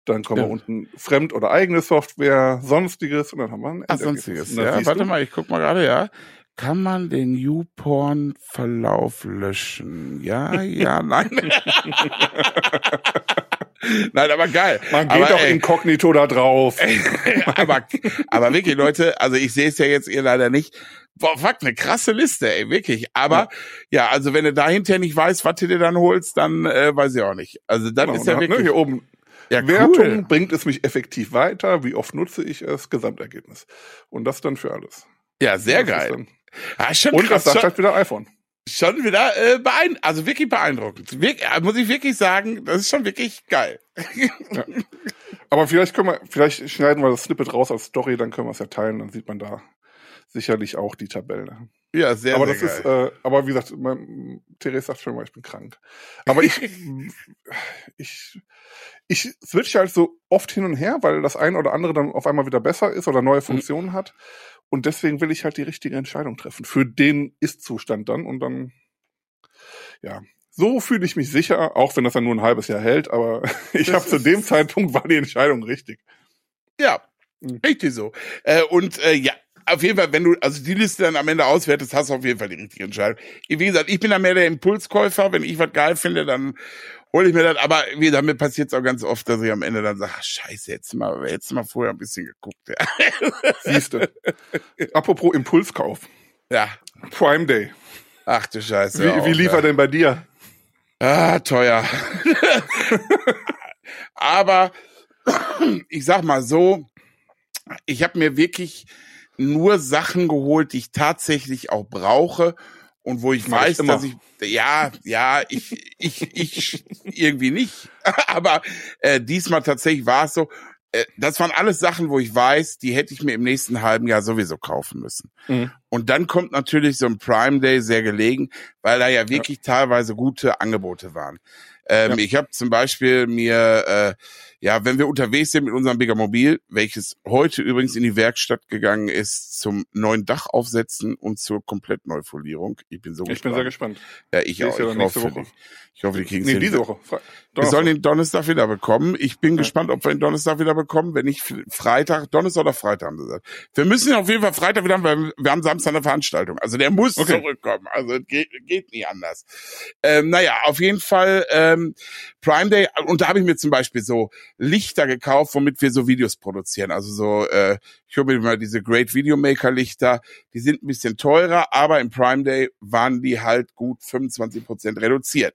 Dann kommen wir Ja. unten fremd oder eigene Software, sonstiges und dann haben wir ein Ach, sonstiges. Ja, warte mal, ich guck mal gerade, ja. Kann man den YouPorn-Verlauf löschen? Ja, ja, nein. nein, aber geil. Man geht aber, auch ey, inkognito da drauf. aber, aber wirklich, Leute, also ich sehe es ja jetzt ihr leider nicht. Boah, fuck, eine krasse Liste, ey, wirklich. Aber ja, also wenn du da hinterher nicht weißt, was du dir dann holst, dann äh, weiß ich auch nicht. Also das Genau, ist ja ne, wirklich hier oben ja, Wertung, cool. bringt es mich effektiv weiter, wie oft nutze ich es, Gesamtergebnis. Und das dann für alles. Ja, sehr Das geil. Ja, schon Und krass, das sagt halt wieder iPhone. schon wieder äh, beeindruckend, also wirklich beeindruckend. Wirk äh, muss ich wirklich sagen, das ist schon wirklich geil. Aber vielleicht können wir, vielleicht schneiden wir das Snippet raus als Story, dann können wir es ja teilen, dann sieht man da sicherlich auch die Tabelle. Ja, sehr, aber sehr das geil. ist, äh, aber wie gesagt, mein, Therese sagt schon mal, ich bin krank. Aber ich, ich, ich switch halt so oft hin und her, weil das eine oder andere dann auf einmal wieder besser ist oder Mhm. neue Funktionen hat. Und deswegen will ich halt die richtige Entscheidung treffen. Für den Ist-Zustand dann und dann, ja. So fühle ich mich sicher, auch wenn das dann nur ein halbes Jahr hält, aber ich habe zu dem Zeitpunkt war die Entscheidung richtig. Ja, Mhm. richtig so. Äh, und äh, ja, auf jeden Fall, wenn du also die Liste dann am Ende auswertest, hast du auf jeden Fall die richtige Entscheidung. Wie gesagt, ich bin da mehr der Impulskäufer. Wenn ich was geil finde, dann hole ich mir das. Aber wie mir passiert es auch ganz oft, dass ich am Ende dann sage, scheiße, jetzt mal, jetzt mal vorher ein bisschen geguckt. Ja. Siehste. Apropos Impulskauf. ja. Prime Day. Ach du Scheiße. Wie, wie lief ja. er denn bei dir? Ah, teuer. Aber ich sag mal so, ich habe mir wirklich nur Sachen geholt, die ich tatsächlich auch brauche und wo ich ich weiß, immer. dass ich ja, ja, ich ich ich irgendwie nicht, aber äh, diesmal tatsächlich war es so, äh, das waren alles Sachen, wo ich weiß, die hätte ich mir im nächsten halben Jahr sowieso kaufen müssen. Mhm. Und dann kommt natürlich so ein Prime Day sehr gelegen, weil da ja wirklich teilweise gute Angebote waren. Ähm, Ja. Ich habe zum Beispiel mir, äh, ja, wenn wir unterwegs sind mit unserem Biggermobil, welches heute übrigens in die Werkstatt gegangen ist, zum neuen Dach aufsetzen und zur Komplettneufolierung. Ich bin so Ich bin sehr gespannt. Ja, ich auch. ja Ich hoffe, Woche. die- ich hoffe, die kriegen Nee, diese Woche. Fre wir sollen den Donnerstag wieder bekommen. Ich bin gespannt, ob wir ihn Donnerstag wieder bekommen. Wenn nicht Freitag, Donnerstag oder Freitag haben sie gesagt. Wir müssen ihn auf jeden Fall Freitag wieder haben, weil wir haben Samstag eine Veranstaltung. Also der muss Okay. zurückkommen. Also es geht, geht nicht anders. Ähm, naja, auf jeden Fall ähm, Prime Day. Und da habe ich mir zum Beispiel so Lichter gekauft, womit wir so Videos produzieren. Also so, äh, ich hole mir mal diese Great Videomaker Lichter. Die sind ein bisschen teurer, aber im Prime Day waren die halt gut 25 Prozent reduziert.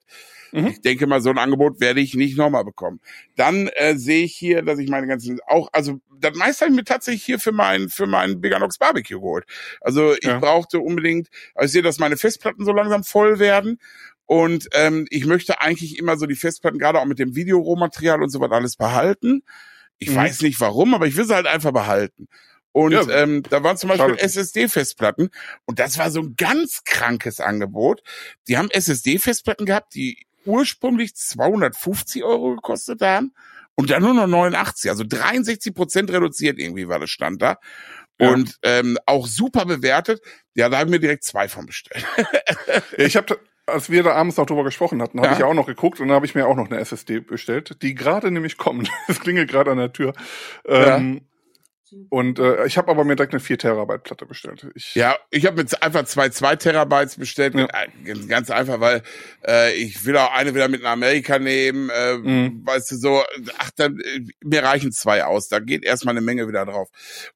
Mhm. Ich denke mal, so ein Angebot werde ich nicht nochmal bekommen. Dann äh, sehe ich hier, dass ich meine ganzen auch, also das meiste habe ich mir tatsächlich hier für mein für meinen Biganox Barbecue geholt. Also ich Ja. brauchte unbedingt, also ich sehe, dass meine Festplatten so langsam voll werden. Und ähm, ich möchte eigentlich immer so die Festplatten, gerade auch mit dem Videorohmaterial und so was alles behalten. Ich Mhm. weiß nicht warum, aber ich will sie halt einfach behalten. Und Ja. ähm, da waren zum Beispiel. SSD-Festplatten und das war so ein ganz krankes Angebot. Die haben SSD-Festplatten gehabt, die ursprünglich 250 Euro gekostet haben und dann nur noch 89, also 63 Prozent reduziert irgendwie war das stand da. Ja. Und ähm, auch super bewertet. Ja, da haben wir direkt zwei von bestellt. Ja, ich habe, als wir da abends noch drüber gesprochen hatten, habe Ja. ich ja auch noch geguckt und dann habe ich mir auch noch eine SSD bestellt, die gerade nämlich kommt. Es klingelt gerade an der Tür. Ähm, Und äh, ich habe aber mir direkt eine 4 Terabyte Platte bestellt. Ich, Ja, ich habe jetzt einfach zwei zwei Terabytes bestellt. Ja. Äh, Ganz einfach, weil äh, ich will auch eine wieder mit nach Amerika nehmen. Äh, Mhm. Weißt du so, ach, dann äh, mir reichen zwei aus. Da geht erstmal eine Menge wieder drauf.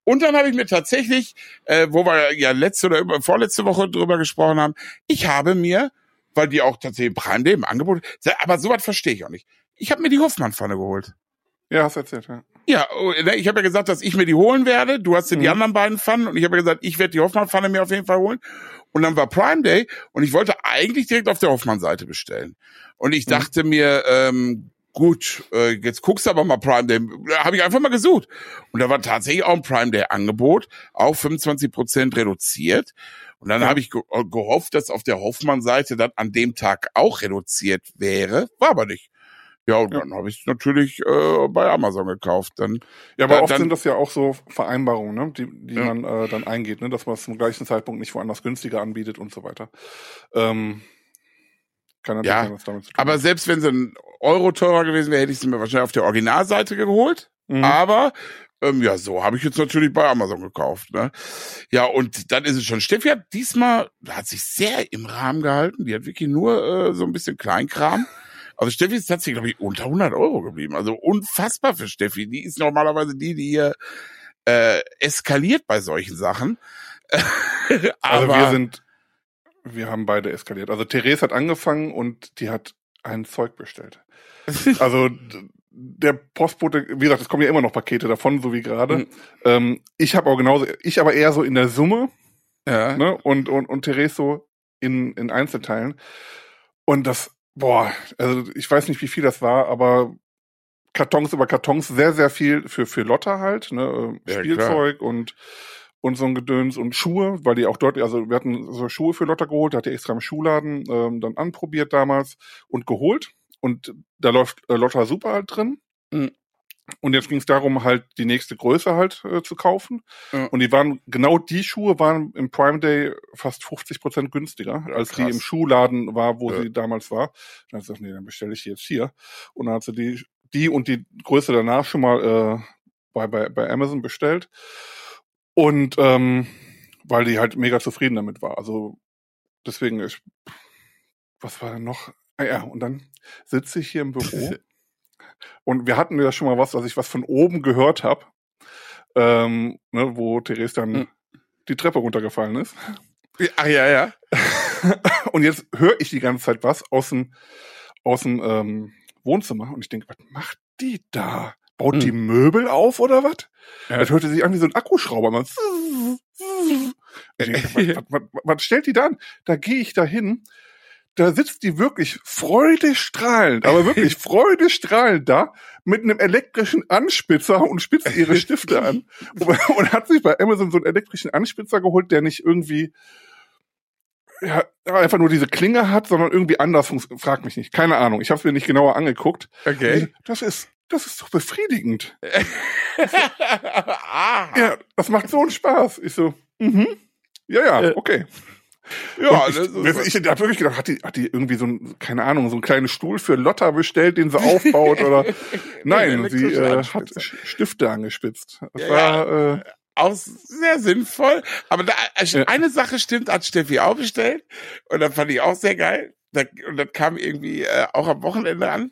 Und dann habe ich mir tatsächlich, äh, wo wir ja letzte oder über, vorletzte Woche drüber gesprochen haben, ich habe mir, weil die auch tatsächlich Prime Day im Angebot, aber sowas verstehe ich auch nicht. Ich habe mir die Hoffmann-Pfanne geholt. ja hast erzählt, ja. Ja, oh, ne, ich habe ja gesagt, dass ich mir die holen werde. Du hast dir die Mhm. anderen beiden Pfannen und ich habe ja gesagt, ich werde die Hoffmann-Pfanne mir auf jeden Fall holen. Und dann war Prime Day und ich wollte eigentlich direkt auf der Hoffmann-Seite bestellen. Und ich Mhm. dachte mir, ähm, gut, äh, jetzt guckst du aber mal Prime Day. Da habe ich einfach mal gesucht. Und da war tatsächlich auch ein Prime Day-Angebot, auch 25 Prozent reduziert. Und dann Ja. habe ich ge äh, gehofft, dass auf der Hoffmann-Seite dann an dem Tag auch reduziert wäre. War aber nicht. Ja, und dann habe ich es natürlich äh, bei Amazon gekauft. Dann, Ja, aber Da- oft dann- sind das ja auch so Vereinbarungen, ne? die, die Ja. man äh, dann eingeht, ne? dass man es zum gleichen Zeitpunkt nicht woanders günstiger anbietet und so weiter. Ähm, kann natürlich Ja, sein, was damit zu tun aber hat. selbst wenn sie ein Euro teurer gewesen wäre, hätte ich sie mir wahrscheinlich auf der Originalseite geholt. Mhm. Aber ähm, ja, so habe ich jetzt natürlich bei Amazon gekauft. Ne? Ja, und dann ist es schon. Steffi hat diesmal, hat sich sehr im Rahmen gehalten. Die hat wirklich nur äh, so ein bisschen Kleinkram. Also Steffi ist tatsächlich, glaube ich, unter 100 Euro geblieben. Also unfassbar für Steffi. Die ist normalerweise die, die hier äh, eskaliert bei solchen Sachen. Also wir sind, wir haben beide eskaliert. Also Therese hat angefangen und die hat ein Zeug bestellt. Also der Postbote, wie gesagt, es kommen ja immer noch Pakete davon, so wie gerade. Mhm. Ähm, ich habe auch genauso, ich aber eher so in der Summe, ja. ne? Und und und Therese so in in Einzelteilen. Und das, boah, also ich weiß nicht, wie viel das war, aber Kartons über Kartons, sehr sehr viel für für Lotta halt, ne? äh, Ja, Spielzeug und und so ein Gedöns und Schuhe, weil die auch dort, also wir hatten so Schuhe für Lotta geholt, hat die extra im Schuhladen ähm, dann anprobiert damals und geholt. Und da läuft äh, Lotta super halt drin. Mhm. Und jetzt ging es darum, halt die nächste Größe halt äh, zu kaufen. Ja. Und die waren, genau die Schuhe waren im Prime Day fast 50 Prozent günstiger, Ja, als die krass. im Schuhladen war, wo Ja. sie damals war. Dann hat sie gesagt, nee, dann bestelle ich die jetzt hier. Und dann hat sie die, die und die Größe danach schon mal äh, bei, bei, bei Amazon bestellt. Und ähm, weil die halt mega zufrieden damit war. Also deswegen, ich, was war denn noch? Ah ja, und dann sitze ich hier im Büro und wir hatten ja schon mal was, dass ich was von oben gehört habe, ähm, ne, wo Therese dann Hm. die Treppe runtergefallen ist. Ach ja, ja. und jetzt höre ich die ganze Zeit was aus dem, aus dem ähm, Wohnzimmer und ich denke, was macht die da? Baut Hm. die Möbel auf oder was? Ja. Das hörte sich an wie so ein Akkuschrauber. Man denke, was, was, was, was stellt die da an? Da gehe ich da hin. Da sitzt die wirklich freudestrahlend, aber wirklich freudestrahlend da mit einem elektrischen Anspitzer und spitzt ihre Stifte an und, hat sich bei Amazon so einen elektrischen Anspitzer geholt, der nicht irgendwie ja, einfach nur diese Klinge hat, sondern irgendwie anders funktioniert. Frag mich nicht. Keine Ahnung. Ich habe es mir nicht genauer angeguckt. Okay. Das ist, das ist doch befriedigend. ah. Ja, das macht so einen Spaß. Ich so, mhm. Ja, ja, Äh, okay. Ja, das ich, ist, ich, ich habe wirklich gedacht, hat die, hat die irgendwie so ein, keine Ahnung, so einen kleinen Stuhl für Lotta bestellt, den sie aufbaut oder nein, sie äh, hat Stifte angespitzt. Das Ja, war äh, auch sehr sinnvoll. Aber da, also Ja. eine Sache stimmt, hat Steffi auch bestellt. Und dann fand ich auch sehr geil. Da, und das kam irgendwie äh, auch am Wochenende an.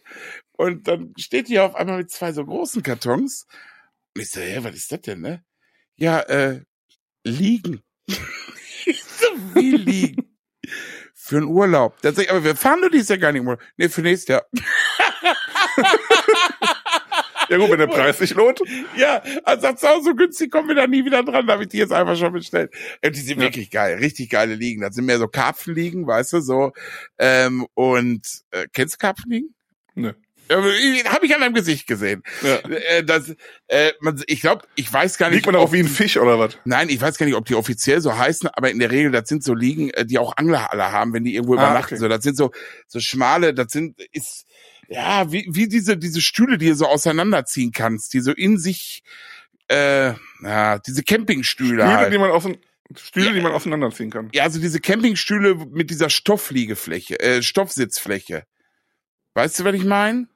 Und dann steht die auf einmal mit zwei so großen Kartons. Und ich so, hä, was ist das denn, ne? Ja, äh, liegen. wie liegen? Für einen Urlaub. Da sag ich, aber wir fahren nur dieses Jahr gar nicht im Urlaub. Nee, für nächstes Jahr. ja gut, wenn der Preis sich lohnt. Ja, also sagt sie auch, so günstig kommen wir da nie wieder dran, da habe ich die jetzt einfach schon bestellt. Und die sind Ja. wirklich geil, richtig geile Liegen. Das sind mehr so Karpfenliegen, weißt du, so. Ähm, und äh, kennst du Karpfenliegen? Nö. Habe ich an deinem Gesicht gesehen. Ja. Äh, das, äh, man, ich glaube, ich weiß gar nicht. Liegt man auch wie ein Fisch oder was? Nein, ich weiß gar nicht, ob die offiziell so heißen, aber in der Regel, das sind so Liegen, äh, die auch Angler alle haben, wenn die irgendwo Ah, übernachten. okay. So, das sind so so schmale, das sind ist ja wie wie diese diese Stühle, die du so auseinanderziehen kannst, die so in sich äh, ja, diese Campingstühle Stühle, halt. die man aus Stühle, Ja. die man auseinanderziehen kann. Ja, also diese Campingstühle mit dieser Stoffliegefläche, äh, Stoffsitzfläche. Weißt du, was ich meine?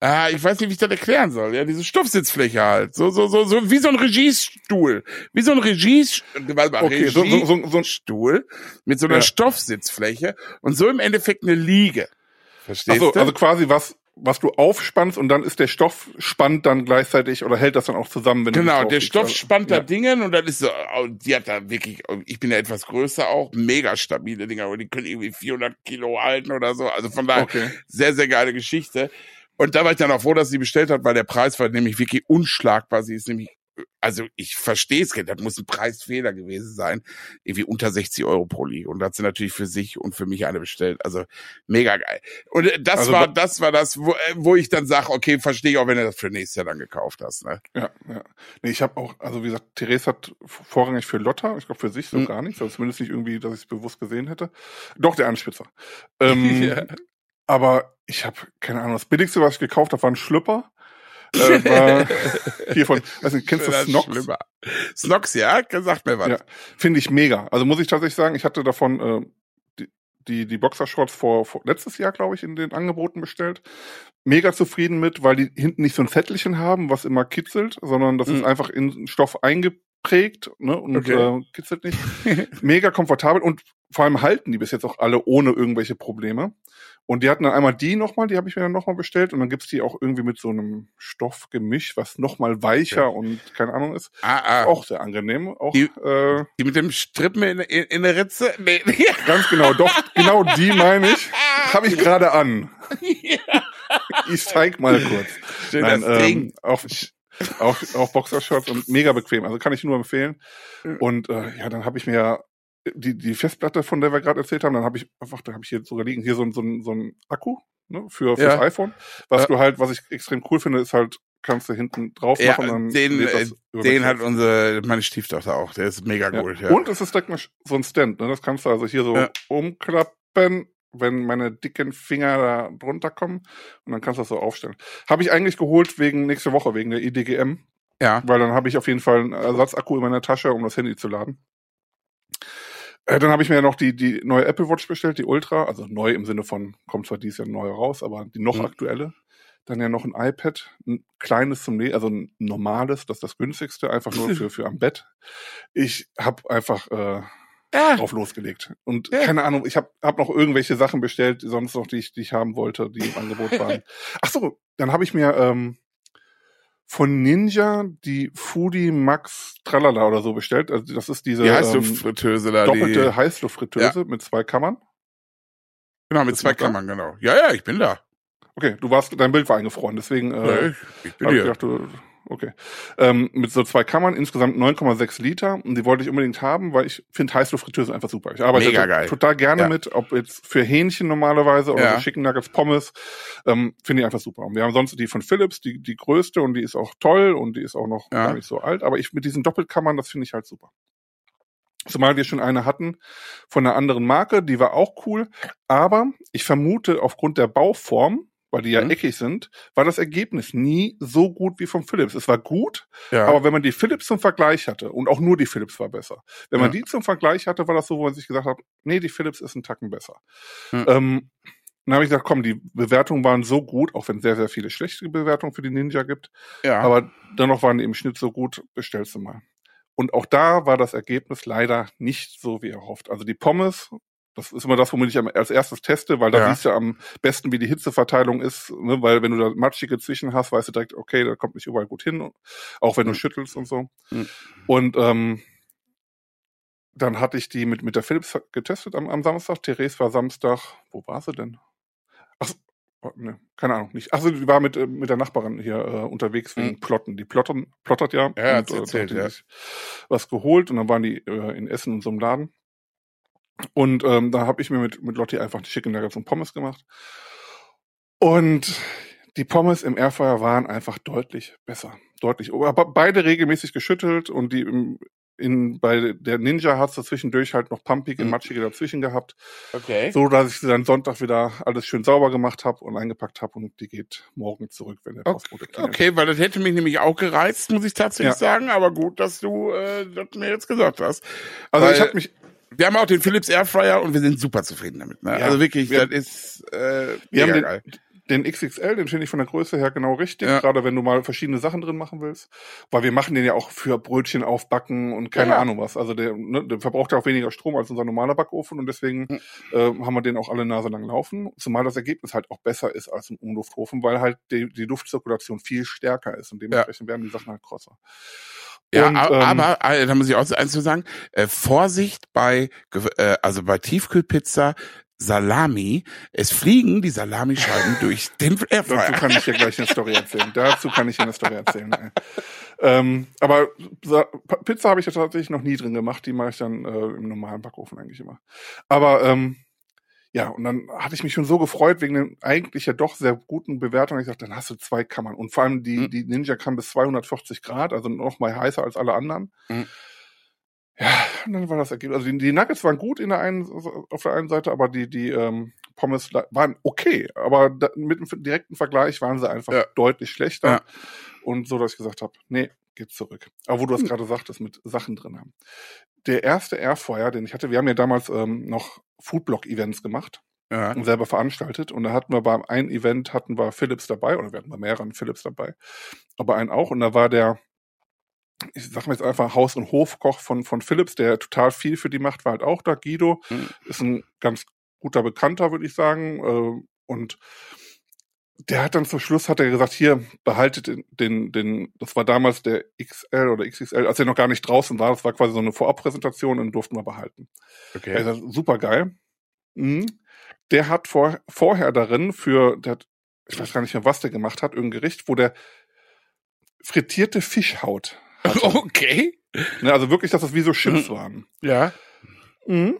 Ah, ich weiß nicht, wie ich das erklären soll. Ja, diese Stoffsitzfläche halt. So, so, so, so, wie so ein Regiestuhl. Wie so ein Regies, warte Okay, so, so, so, so, Stuhl mit so einer Ja. Stoffsitzfläche und so im Endeffekt eine Liege. Verstehst Achso, du? also quasi was, was du aufspannst und dann ist der Stoff spannt dann gleichzeitig oder hält das dann auch zusammen, wenn du Genau, der Stoff liegst. spannt da ja. Dingen und dann ist so, oh, die hat da wirklich, ich bin ja etwas größer auch, mega stabile Dinger, aber die können irgendwie 400 Kilo halten oder so. Also von daher Okay. sehr, sehr geile Geschichte. Und da war ich dann auch froh, dass sie bestellt hat, weil der Preis war nämlich wirklich unschlagbar. Sie ist nämlich, also ich verstehe es, das muss ein Preisfehler gewesen sein. Irgendwie unter 60 Euro pro Liege. Und da hat sie natürlich für sich und für mich eine bestellt. Also mega geil. Und das Also war, wa- das war das, wo, äh, wo ich dann sage, okay, verstehe ich auch, wenn du das für nächstes Jahr dann gekauft hast. Ne? Ja, ja. Nee, ich habe auch, also wie gesagt, Therese hat vorrangig für Lotta, ich glaube für sich so Hm. gar nichts, also zumindest nicht irgendwie, dass ich es bewusst gesehen hätte. Doch, der Anspitzer. Ähm, Ja. Aber ich habe keine Ahnung, das billigste, was ich gekauft habe, war ein Schlüpper. äh, war hier von, nicht, kennst du Snox? schlimmer. Snox, ja? Sagt mir was. Ja, finde ich mega. Also muss ich tatsächlich sagen, ich hatte davon äh, die, die, die Boxershorts vor, vor letztes Jahr, glaube ich, in den Angeboten bestellt. Mega zufrieden mit, weil die hinten nicht so ein Zettelchen haben, was immer kitzelt, sondern das ist Mhm. einfach in Stoff eingeprägt ne, und Okay. äh, kitzelt nicht. Mega komfortabel und vor allem halten die bis jetzt auch alle ohne irgendwelche Probleme. Und die hatten dann einmal die nochmal, die habe ich mir dann nochmal bestellt und dann gibt's die auch irgendwie mit so einem Stoffgemisch, was nochmal weicher Ja. und keine Ahnung ist. Ah, ah. Auch sehr angenehm. Auch Die- äh, Die mit dem Strippen in, in, in der Ritze? Nee. Ganz genau, doch, genau die meine ich. Habe ich gerade an. Ich zeig mal kurz. Schön, Nein, das Ding. ähm, auch, auch, auch Boxershorts und mega bequem. Also kann ich nur empfehlen. Mhm. Und äh, ja, dann habe ich mir die, die Festplatte, von der wir gerade erzählt haben, dann habe ich einfach, da habe ich hier sogar liegen, hier so, ein- so, ein- so ein Akku ne, für fürs Ja. iPhone. Was Ja. du halt, was ich extrem cool finde, ist halt, kannst du hinten drauf Ja, machen. Dann den, äh, das über den hat unsere, meine Stieftochter auch. Der ist mega Ja. gut. Ja. Und es ist direkt mal so ein Stand. Ne? Das kannst du also hier so Ja. umklappen, wenn meine dicken Finger da drunter kommen. Und dann kannst du das so aufstellen. Habe ich eigentlich geholt wegen nächste Woche, wegen der IDGM. ja. Weil dann habe ich auf jeden Fall einen Ersatzakku in meiner Tasche, um das Handy zu laden. Äh, dann habe ich mir noch die, die neue Apple Watch bestellt, die Ultra. Also neu im Sinne von, kommt zwar dieses Jahr neu raus, aber die noch Mhm. aktuelle. Dann ja noch ein iPad, ein kleines zum Lesen, also ein normales, das ist das günstigste, einfach nur für, für am Bett. Ich habe einfach äh, Ja. drauf losgelegt. Und Ja. keine Ahnung, ich habe hab noch irgendwelche Sachen bestellt, sonst noch, die ich, die ich haben wollte, die im Angebot waren. Ach so, dann habe ich mir ähm, von Ninja die Foodie Max Tralala oder so bestellt. Also das ist diese Die heißt du ähm, Fritteuse da. doppelte Die, Heißluftfritteuse mit zwei Kammern. genau, mit das zwei noch da? Kammern, genau. Ja, ja, ich bin da. Okay, du warst, dein Bild war eingefroren, deswegen äh, Ja, ich, bin hier. gedacht, du, okay. Ähm, mit so zwei Kammern, insgesamt 9,6 Liter. Und die wollte ich unbedingt haben, weil ich finde Heißluftfritteuse einfach super. Ich arbeite geil. total gerne Ja. mit, ob jetzt für Hähnchen normalerweise oder Ja. so Chicken Nuggets, Pommes. Ähm, finde ich einfach super. Und wir haben sonst die von Philips, die, die größte und die ist auch toll und die ist auch noch Ja. gar nicht so alt. Aber ich mit diesen Doppelkammern, das finde ich halt super. Zumal wir schon eine hatten von einer anderen Marke, die war auch cool. Aber ich vermute, aufgrund der Bauform, weil die ja Mhm. eckig sind, war das Ergebnis nie so gut wie vom Philips. Es war gut, Ja. aber wenn man die Philips zum Vergleich hatte, und auch nur die Philips war besser, wenn man Ja. die zum Vergleich hatte, war das so, wo man sich gesagt hat, nee, die Philips ist ein Tacken besser. Hm. Ähm, dann habe ich gesagt, komm, die Bewertungen waren so gut, auch wenn es sehr, sehr viele schlechte Bewertungen für die Ninja gibt, ja. aber dennoch waren die im Schnitt so gut, bestellst du mal. Und auch da war das Ergebnis leider nicht so wie erhofft. Also die Pommes, das ist immer das, womit ich als erstes teste, weil da Ja. siehst du am besten, wie die Hitzeverteilung ist, ne? weil wenn du da matschige zwischen hast, weißt du direkt, okay, da kommt nicht überall gut hin, auch wenn du Mhm. schüttelst und so. Mhm. Und ähm, dann hatte ich die mit, mit der Philips getestet am, am Samstag. Therese war Samstag, wo war sie denn? Ach, oh, ne, keine Ahnung, nicht. Achso, die war mit, äh, mit der Nachbarin hier äh, unterwegs wegen Mhm. Plotten. Die plottern, plottert ja. Ja, und, hat's erzählt, hat ja. was geholt und dann waren die äh, in Essen in so einem Laden. Und ähm, da habe ich mir mit, mit Lotti einfach die Chicken Nuggets und Pommes gemacht. Und die Pommes im Airfryer waren einfach deutlich besser. Deutlich. Aber beide regelmäßig geschüttelt und die im, in, bei der Ninja hat's dazwischendurch halt noch pumpige, Mhm. matschige dazwischen gehabt. okay. So, dass ich sie dann Sonntag wieder alles schön sauber gemacht habe und eingepackt habe und die geht morgen zurück, wenn der Postbote klingelt. Okay, weil das hätte mich nämlich auch gereizt, muss ich tatsächlich Ja. sagen. Aber gut, dass du äh, das mir jetzt gesagt hast. Also ich Weil- habe mich, Wir haben auch den Philips Airfryer und wir sind super zufrieden damit. Ne? Ja, also wirklich, wir- das ist äh, wir mega haben geil. den, XXL, den finde ich von der Größe her genau richtig, Ja. gerade wenn du mal verschiedene Sachen drin machen willst. Weil wir machen den ja auch für Brötchen aufbacken und keine Ja. Ahnung was. Also der, ne, der verbraucht ja auch weniger Strom als unser normaler Backofen und deswegen Hm. äh, haben wir den auch alle Nase lang laufen. Zumal das Ergebnis halt auch besser ist als im Umluftofen, weil halt die, die Luftzirkulation viel stärker ist und dementsprechend werden die Sachen halt krosser. Ja, Und, a- ähm, aber äh, da muss ich auch eins zu sagen: äh, Vorsicht bei, äh, also bei Tiefkühlpizza. Salami, es fliegen die Salamischeiben durch den Dazu Airfryer. kann ich dir gleich eine Story erzählen. Dazu kann ich dir eine Story erzählen. Ähm, aber Pizza habe ich ja tatsächlich noch nie drin gemacht. Die mache ich dann äh, im normalen Backofen eigentlich immer. Aber ähm, ja, und dann hatte ich mich schon so gefreut wegen den eigentlich ja doch sehr guten Bewertungen. Ich dachte, dann hast du zwei Kammern. Und vor allem die, Mhm. die Ninja kann bis 240 Grad, also noch mal heißer als alle anderen. Mhm. Ja, und dann war das Ergebnis. Also die, die Nuggets waren gut in der einen, auf der einen Seite, aber die, die ähm, Pommes waren okay, aber da, mit dem direkten Vergleich waren sie einfach Ja. deutlich schlechter. Ja. Und so, dass ich gesagt habe, nee, geht zurück. Aber wo du das Hm. gerade sagtest, mit Sachen drin haben. Der erste Airfryer, den ich hatte, wir haben ja damals ähm, noch Foodblog-Events gemacht Ja. und selber veranstaltet. Und da hatten wir beim einen Event hatten wir Philips dabei, oder wir hatten bei mehreren Philips dabei, aber einen auch. Und da war der, ich sag mal jetzt einfach Haus- und Hofkoch von, von Philips, der total viel für die macht, war halt auch da. Guido Mhm. ist ein ganz guter Bekannter, würde ich sagen. Äh, und der hat dann zum Schluss hat er gesagt, hier behaltet den, den, den, das war damals der XL oder XXL, als er noch gar nicht draußen war, das war quasi so eine Vorabpräsentation und den durften wir behalten. Okay. Also super geil. Mhm. Der hat vor, vorher darin für, der hat, ich weiß gar nicht mehr, was der gemacht hat, irgendein Gericht, wo der frittierte Fischhaut hatte. Okay. Ne, also wirklich, dass das wie so Chips Mhm. waren. Ja. Mhm.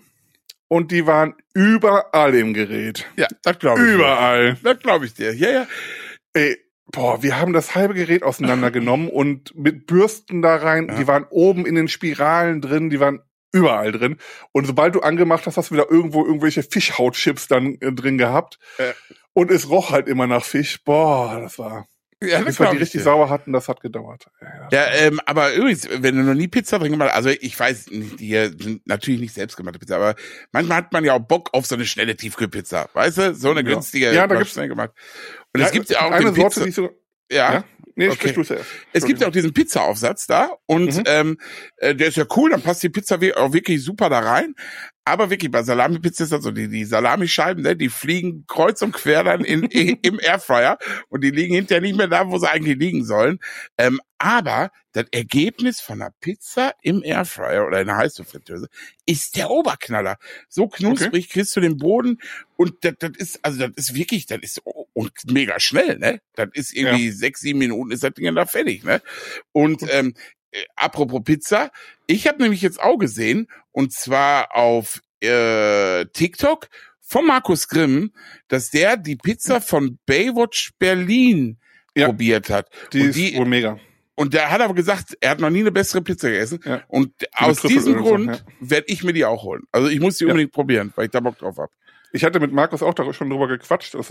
Und die waren überall im Gerät. Ja, das glaube ich. dir. Überall. Das glaube ich dir. Ja, ja. Ey, boah, wir haben das halbe Gerät auseinandergenommen und mit Bürsten da rein. Ja. Die waren oben in den Spiralen drin, die waren überall drin. Und sobald du angemacht hast, hast du wieder irgendwo irgendwelche Fischhautchips dann äh, drin gehabt. Ja. Und es roch halt immer nach Fisch. Boah, das war. Ja, bis wir die ich richtig dir. sauer hatten, das hat gedauert. Ja, Ja, ähm, aber übrigens, wenn du noch nie Pizza drin gemacht hast, also ich weiß nicht, die hier sind natürlich nicht selbstgemachte Pizza, aber manchmal hat man ja auch Bock auf so eine schnelle Tiefkühlpizza, weißt du? So eine Ja. günstige, Ja, da gibt's- schnell gemacht. Und es gibt ja auch eine Sorte, Pizza, die so. ja, Ja? Nee, Okay. zuerst. es gibt ja auch diesen Pizza-Aufsatz da und Mhm. ähm, äh, der ist ja cool, dann passt die Pizza auch wirklich super da rein. Aber wirklich, bei Salami-Pizza ist das so, die, die Salamischeiben, ne, die fliegen kreuz und quer dann in, im Airfryer und die liegen hinterher nicht mehr da, wo sie eigentlich liegen sollen. Ähm, aber das Ergebnis von einer Pizza im Airfryer oder in einer Heißluftfritteuse ist der Oberknaller. So knusprig kriegst du den Boden und das, das ist, also das ist wirklich, das ist und mega schnell, ne? Das ist irgendwie sechs, sieben Minuten ist das Ding da fertig, ne? Und ähm, äh, apropos Pizza, ich habe nämlich jetzt auch gesehen, und zwar auf äh, TikTok von Markus Grimm, dass der die Pizza von Baywatch Berlin Ja. probiert hat. Die und ist die- wohl mega. Und der hat aber gesagt, er hat noch nie eine bessere Pizza gegessen. Ja. Und aus Trüffelöl diesem Grund ja. werde ich mir die auch holen. Also ich muss die unbedingt probieren, weil ich da Bock drauf hab. Ich hatte mit Markus auch schon drüber gequatscht. Das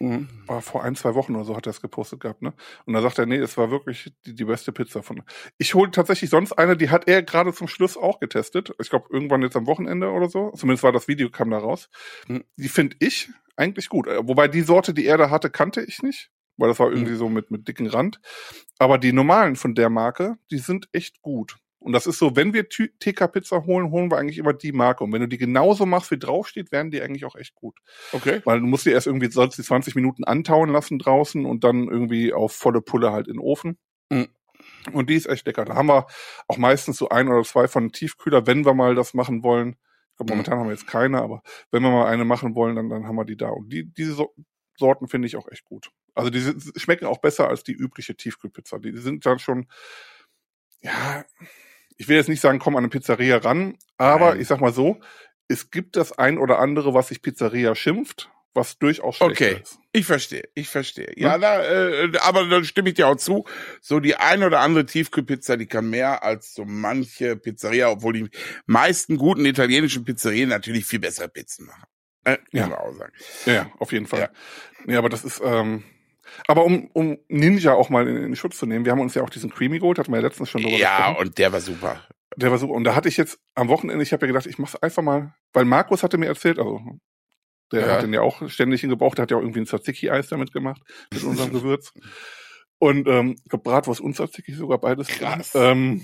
Mhm. war vor ein, zwei Wochen oder so hat er es gepostet gehabt, ne? Und da sagt er, nee, es war wirklich die, die beste Pizza von. Ich hole tatsächlich sonst eine, die hat er gerade zum Schluss auch getestet. Ich glaube, irgendwann jetzt am Wochenende oder so. Zumindest war das Video, kam da raus. Mhm. Die finde ich eigentlich gut. Äh, Wobei die Sorte, die er da hatte, kannte ich nicht. Weil das war irgendwie so mit, mit dicken Rand. Aber die normalen von der Marke, die sind echt gut. Und das ist so, wenn wir TK-Pizza holen, holen wir eigentlich immer die Marke. Und wenn du die genauso machst, wie draufsteht, werden die eigentlich auch echt gut. Okay. Weil du musst die erst irgendwie sonst die 20 Minuten antauen lassen draußen und dann irgendwie auf volle Pulle halt in den Ofen. Mhm. Und die ist echt lecker. Da haben wir auch meistens so ein oder zwei von Tiefkühler, wenn wir mal das machen wollen. Ich glaube, Mhm. momentan haben wir jetzt keine, aber wenn wir mal eine machen wollen, dann, dann haben wir die da. Und die, diese so Sorten finde ich auch echt gut. Also die schmecken auch besser als die übliche Tiefkühlpizza. Die, die sind dann schon, ja, ich will jetzt nicht sagen, komm an eine Pizzeria ran, aber Nein. ich sag mal so, es gibt das ein oder andere, was sich Pizzeria schimpft, was durchaus schlecht Okay. ist. Ich verstehe, ich verstehe. Ja, Hm? da, äh, aber dann stimme ich dir auch zu. So die ein oder andere Tiefkühlpizza, die kann mehr als so manche Pizzeria, obwohl die meisten guten italienischen Pizzerien natürlich viel bessere Pizzen machen. Äh, Ja. muss man auch sagen. Ja, ja, auf jeden Fall. Ja. Nee, aber das ist, ähm, aber um, um Ninja auch mal in, in Schutz zu nehmen, wir haben uns ja auch diesen Creamy geholt, hatten wir ja letztens schon drüber Ja, gesprochen. und der war super. Der war super. Und da hatte ich jetzt am Wochenende, ich habe ja gedacht, ich mach's einfach mal, weil Markus hatte mir erzählt, also der Ja. hat den ja auch ständig gebraucht, der hat ja auch irgendwie ein Tzatziki-Eis damit gemacht, mit unserem Gewürz. Und ähm, Bratwurst und Tzatziki sogar beides. Krass. Ähm,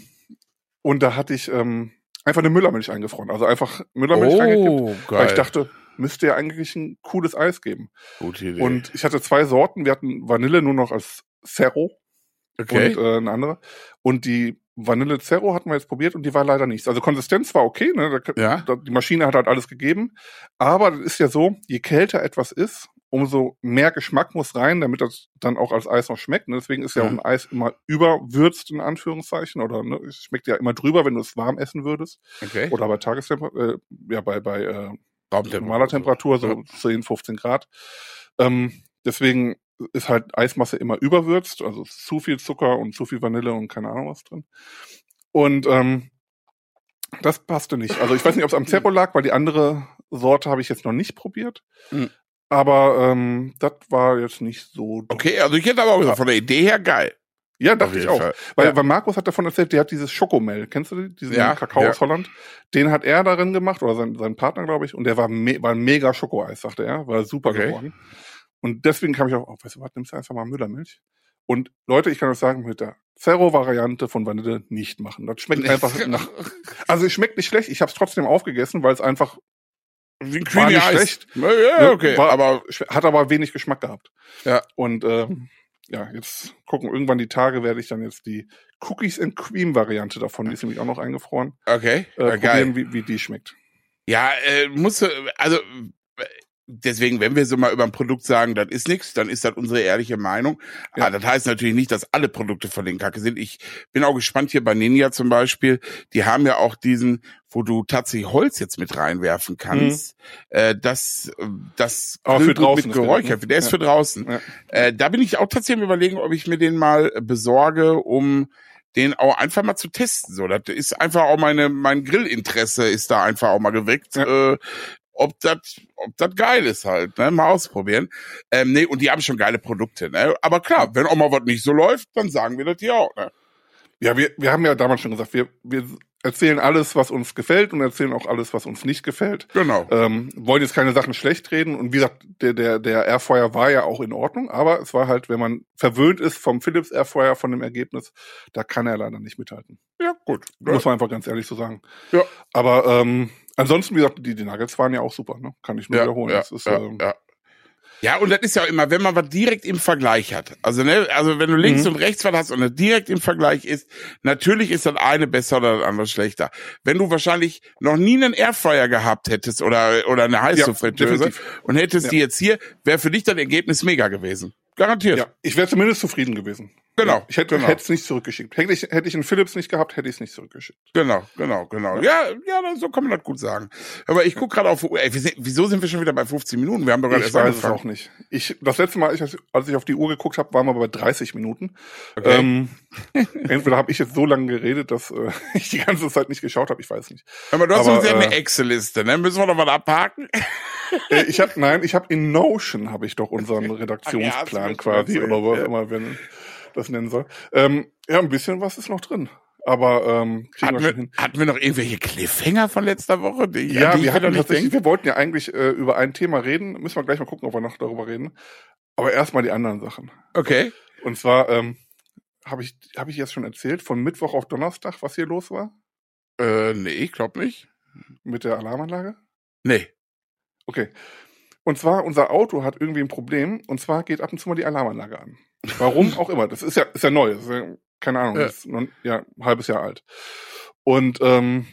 und da hatte ich ähm, einfach eine Müllermilch eingefroren. Also einfach Müllermilch reingekippt. Oh, geil. Weil ich dachte, müsste ja eigentlich ein cooles Eis geben. Gute Idee. Und ich hatte zwei Sorten. Wir hatten Vanille nur noch als Zerro okay. und äh, eine andere. Und die Vanille Zerro hatten wir jetzt probiert und die war leider nichts. Also Konsistenz war okay, ne? Da, Ja. da, die Maschine hat halt alles gegeben. Aber das ist ja so, je kälter etwas ist, umso mehr Geschmack muss rein, damit das dann auch als Eis noch schmeckt. Ne? Deswegen ist ja Ja. auch ein Eis immer überwürzt, in Anführungszeichen. Oder ne? es schmeckt ja immer drüber, wenn du es warm essen würdest. okay. Oder bei Tagestemperatur, äh, ja, bei, bei äh. Normaler Temperatur, so Ja. 10, 15 Grad. Ähm, deswegen ist halt Eismasse immer überwürzt, also zu viel Zucker und zu viel Vanille und keine Ahnung was drin. Und ähm, das passte nicht. Also ich weiß nicht, ob es am Zerro lag, weil die andere Sorte habe ich jetzt noch nicht probiert. Mhm. Aber ähm, das war jetzt nicht so. Okay, also ich hätte aber auch gesagt, von der Idee her geil. Ja, dachte ich auch. Fall. Weil, Ja. weil Markus hat davon erzählt, der hat dieses Schokomel. Kennst du die? diesen Ja, Kakao ja. aus Holland? Den hat er darin gemacht, oder sein, sein Partner, glaube ich, und der war, me war ein mega Schokoeis, sagte er. War super Okay. geworden. Und deswegen kam ich auch, oh, weißt du was, nimmst du einfach mal Müllermilch. Und Leute, ich kann euch sagen, mit der Zero-Variante von Vanille nicht machen. Das schmeckt einfach nach. Also es schmeckt nicht schlecht, ich habe es trotzdem aufgegessen, weil es einfach Wie ein War nicht Eis. schlecht. Ja, Ne, okay, war- aber Hat aber wenig Geschmack gehabt. Ja. Und ähm, ja, jetzt gucken, irgendwann die Tage werde ich dann jetzt die Cookies and Cream Variante davon, die ist nämlich auch noch eingefroren, okay, äh, geil. probieren, wie, wie die schmeckt. Ja, äh, musst du, also äh, deswegen, wenn wir so mal über ein Produkt sagen, das ist nichts, dann ist das unsere ehrliche Meinung. Ja. Ah, das heißt natürlich nicht, dass alle Produkte von den Kacke sind. Ich bin auch gespannt hier bei Ninja zum Beispiel. Die haben ja auch diesen, wo du tatsächlich Holz jetzt mit reinwerfen kannst. Äh, das, äh, das Mhm. Aber für draußen mit ist der, Geräucher. ne? Der ist Ja. für draußen. Ja. Äh, da bin ich auch tatsächlich am überlegen, ob ich mir den mal besorge, um den auch einfach mal zu testen. So, das ist einfach auch meine, mein Grillinteresse ist da einfach auch mal geweckt. Äh, ob das, ob das geil ist halt, ne? Mal ausprobieren. Ähm, nee, und die haben schon geile Produkte, ne? Aber klar, wenn auch mal was nicht so läuft, dann sagen wir das hier auch, ne? Ja, wir, wir haben ja damals schon gesagt, wir, wir erzählen alles, was uns gefällt und erzählen auch alles, was uns nicht gefällt. Genau. Ähm, wollen jetzt keine Sachen schlecht reden und wie gesagt, der, der, der Airfryer war ja auch in Ordnung, aber es war halt, wenn man verwöhnt ist vom Philips Airfryer, von dem Ergebnis, da kann er leider nicht mithalten. Ja, gut. Muss man einfach ganz ehrlich so sagen. Ja. Aber ähm, ansonsten, wie gesagt, die, die Nuggets waren ja auch super, ne? Kann ich nur ja, wiederholen. ja, ist, ja, ähm, ja. Ja, und das ist ja auch immer, wenn man was direkt im Vergleich hat. Also, ne, also wenn du links Mhm. und rechts was hast und das direkt im Vergleich ist, natürlich ist das eine besser oder das andere schlechter. Wenn du wahrscheinlich noch nie einen Airfryer gehabt hättest oder, oder eine Heißluftfritteuse definitiv. und hättest Ja. die jetzt hier, wäre für dich das Ergebnis mega gewesen. Garantiert. ja, ich wäre zumindest zufrieden gewesen. Genau, Ja, ich hätte genau. es nicht zurückgeschickt. Hätte ich, hätte ich einen Philips nicht gehabt, hätte ich es nicht zurückgeschickt. Genau, genau, genau. Ja, ja, dann- so kann man das gut sagen. Aber ich guck gerade auf, ey, wieso sind wir schon wieder bei 15 Minuten? Wir haben doch gerade Ich erst weiß es angefangen. auch nicht. Ich, das letzte Mal, ich, als ich auf die Uhr geguckt habe, waren wir bei 30 Minuten. Okay. Ähm, entweder habe ich jetzt so lange geredet, dass äh, ich die ganze Zeit nicht geschaut habe. Ich weiß nicht. Aber du hast aber, uns ja eine äh, Excel-Liste, ne? Müssen wir doch mal abhaken? Äh, ich habe nein, ich habe in Notion habe ich doch unseren Ach ja, Redaktionsplan schon quasi oder was ja. immer wenn das nennen soll. Ähm, ja, ein bisschen was ist noch drin, aber ähm, kriegen Hatten wir hin. hatten wir noch irgendwelche Cliffhanger von letzter Woche? Die, Ja, wir hatten tatsächlich, wir wollten ja eigentlich äh, über ein Thema reden. Müssen wir gleich mal gucken, ob wir noch darüber reden. Aber erstmal die anderen Sachen. Okay. Und zwar ähm, habe ich habe ich jetzt schon erzählt von Mittwoch auf Donnerstag, was hier los war Äh, nee, ich glaub nicht. mit der Alarmanlage. Nee. Okay. Und zwar, unser Auto hat irgendwie ein Problem, und zwar geht ab und zu mal die Alarmanlage an. Warum auch immer. Das ist ja, ist ja neu. Ist ja, keine Ahnung, Ja. ist noch, ja, ein halbes Jahr alt. Und ähm,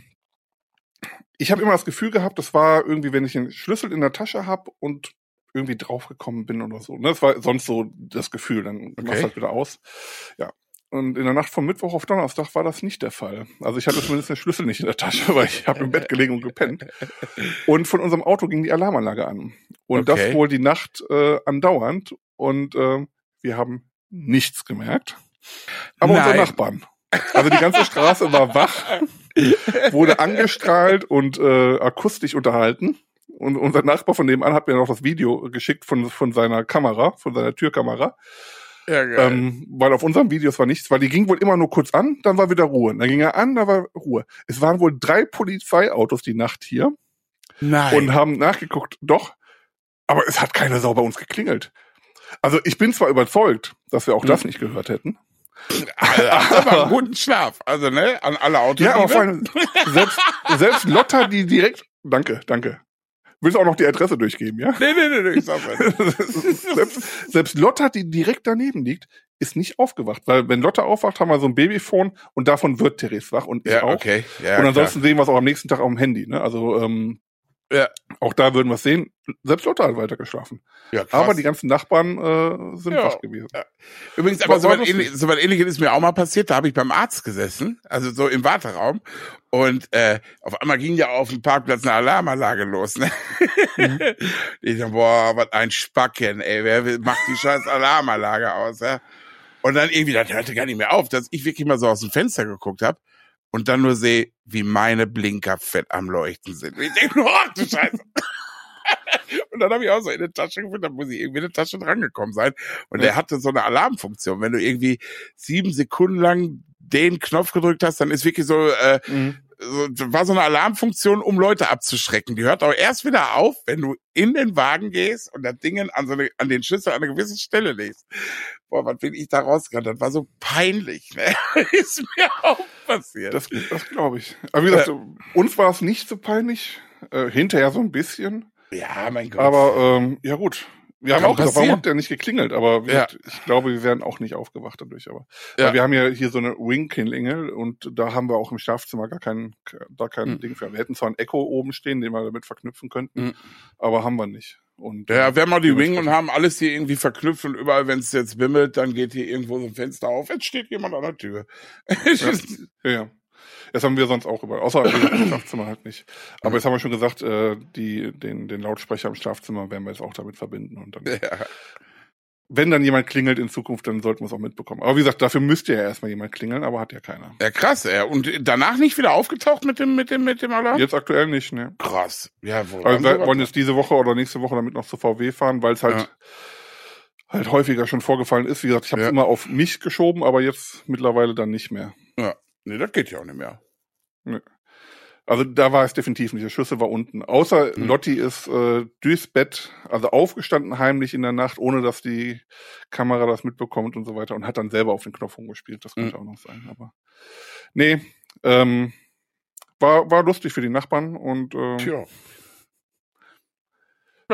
ich habe immer das Gefühl gehabt, das war irgendwie, wenn ich den Schlüssel in der Tasche habe und irgendwie draufgekommen bin oder so. Ne? Das war sonst so das Gefühl, dann machst Okay. du halt wieder aus. Ja. Und in der Nacht von Mittwoch auf Donnerstag war das nicht der Fall. Also ich hatte zumindest den Schlüssel nicht in der Tasche, weil ich habe im Bett gelegen und gepennt. Und von unserem Auto ging die Alarmanlage an. Und Okay. das wohl die Nacht äh, andauernd. Und äh, wir haben nichts gemerkt. Aber Nein. unsere Nachbarn. Also die ganze Straße war wach, wurde angestrahlt und äh, akustisch unterhalten. Und unser Nachbar von nebenan hat mir noch das Video geschickt von, von seiner Kamera, von seiner Türkamera. Ja, geil. Ähm, weil auf unserem Videos war nichts, weil die ging wohl immer nur kurz an, dann war wieder Ruhe. Dann ging er an, dann war Ruhe. Es waren wohl drei Polizeiautos die Nacht hier Nein. und haben nachgeguckt, doch, aber es hat keiner Sau bei uns geklingelt. Also ich bin zwar überzeugt, dass wir auch Hm. das nicht gehört hätten. Alter, aber guten Schlaf. Also, ne, an alle Autos. Ja, aber vor allem, selbst, selbst Lotta, die direkt, danke, danke. Willst du auch noch die Adresse durchgeben, ja? Nee, nee, nee, nee, ich sag's mal. selbst, selbst Lotta, die direkt daneben liegt, ist nicht aufgewacht. Weil wenn Lotta aufwacht, haben wir so ein Babyphone und davon wird Therese wach und ich Ja, auch. okay. Ja, und ansonsten sehen wir es auch am nächsten Tag auf dem Handy. Ne? Also ähm, Ja. auch da würden wir es sehen. Selbst Lotta hat weiter geschlafen. Ja, krass. Aber die ganzen Nachbarn äh, sind Ja. wach gewesen. Übrigens, aber so was, ähnlich, so ähnliches ist mir auch mal passiert. Da habe ich beim Arzt gesessen, also so im Warteraum. Und äh, auf einmal ging ja auf dem Parkplatz eine Alarmanlage los. Ne? Mhm. Ich dachte, boah, was ein Spacken, ey. Wer macht die scheiß Alarmanlage aus? Ja? Und dann irgendwie, das hörte gar nicht mehr auf, dass ich wirklich mal so aus dem Fenster geguckt habe und dann nur sehe, wie meine Blinker fett am Leuchten sind. Und ich denke, oh, du Scheiße. dann habe ich auch so in der Tasche gefunden, da muss ich irgendwie in der Tasche drangekommen sein. Und ja. der hatte so eine Alarmfunktion. Wenn du irgendwie sieben Sekunden lang den Knopf gedrückt hast, dann ist wirklich so, äh, mhm. War so eine Alarmfunktion, um Leute abzuschrecken. Die hört auch erst wieder auf, wenn du in den Wagen gehst und das Ding an, so eine, an den Schlüssel an einer gewissen Stelle legst. Boah, was bin ich da rausgerannt? Das war so peinlich. Ne? ist mir auch passiert. Das, das glaube ich. Aber wie gesagt, äh, uns war es nicht so peinlich. Äh, hinterher so ein bisschen. Ja, mein Gott. Aber ähm, ja gut, wir haben auch gesagt, warum habt ihr nicht geklingelt? Aber ja. ich glaube, wir wären auch nicht aufgewacht dadurch. Aber ja. wir haben ja hier so eine Ring-Klingel und da haben wir auch im Schlafzimmer gar kein, da kein mhm. Ding für. Wir hätten zwar ein Echo oben stehen, den wir damit verknüpfen könnten, mhm. aber haben wir nicht. Und, ja, wir haben auch die Ring und haben alles hier irgendwie verknüpft und überall, wenn es jetzt bimmelt, dann geht hier irgendwo so ein Fenster auf. Jetzt steht jemand an der Tür. ja. ja. Das haben wir sonst auch überall, außer im Schlafzimmer halt nicht. Aber jetzt haben wir schon gesagt, äh, die, den, den Lautsprecher im Schlafzimmer werden wir jetzt auch damit verbinden. Und dann, ja. wenn dann jemand klingelt in Zukunft, dann sollten wir es auch mitbekommen. Aber wie gesagt, dafür müsste ja erstmal jemand klingeln, aber hat ja keiner. Ja, krass, ja. Und danach nicht wieder aufgetaucht mit dem, mit dem, mit dem Alarm? Jetzt aktuell nicht, ne. Krass. Ja, wohl. Also wir wollen jetzt diese Woche oder nächste Woche damit noch zu VW fahren, weil es halt ja halt häufiger schon vorgefallen ist. Wie gesagt, ich habe es ja. immer auf mich geschoben, aber jetzt mittlerweile dann nicht mehr. Ja. Nee, das geht ja auch nicht mehr. Nee. Also da war es definitiv nicht. Der Schlüssel war unten. Außer mhm. Lotti ist äh, durchs Bett, also aufgestanden heimlich in der Nacht, ohne dass die Kamera das mitbekommt und so weiter und hat dann selber auf den Knopf rumgespielt. Das könnte mhm. auch noch sein. Aber nee, ähm, war, war lustig für die Nachbarn und äh, Tja.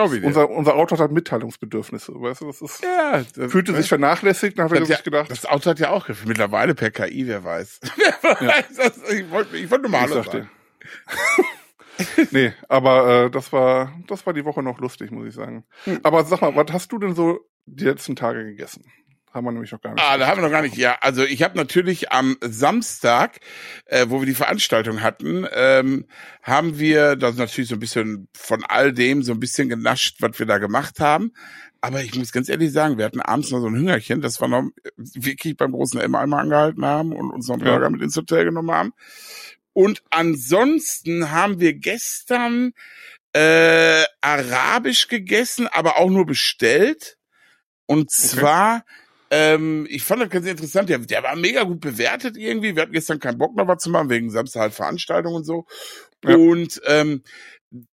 Unser, unser Auto hat Mitteilungsbedürfnisse, weißt du, das ist, ja, das, fühlte sich vernachlässigt, er sich gedacht. Das Auto hat ja auch mittlerweile per KI, wer weiß. wer weiß das, ich wollte ich wollt nur mal Hallo sagen. nee, aber äh, das war das war die Woche noch lustig, muss ich sagen. Hm. Aber sag mal, was hast du denn so die letzten Tage gegessen? Haben wir nämlich noch gar nicht. Ah, da haben wir noch gar nicht. Ja, also ich habe natürlich am Samstag, äh, wo wir die Veranstaltung hatten, ähm, haben wir das natürlich so ein bisschen von all dem so ein bisschen genascht, was wir da gemacht haben. Aber ich muss ganz ehrlich sagen, wir hatten abends noch so ein Hüngerchen, das wir noch wirklich beim großen Emma einmal angehalten haben und uns noch einen Burger ja. mit ins Hotel genommen haben. Und ansonsten haben wir gestern äh, arabisch gegessen, aber auch nur bestellt. Und okay. zwar ähm, ich fand das ganz interessant. Der, der war mega gut bewertet irgendwie. Wir hatten gestern keinen Bock noch was zu machen, wegen Samstag halt Veranstaltungen und so. Ja. Und ähm,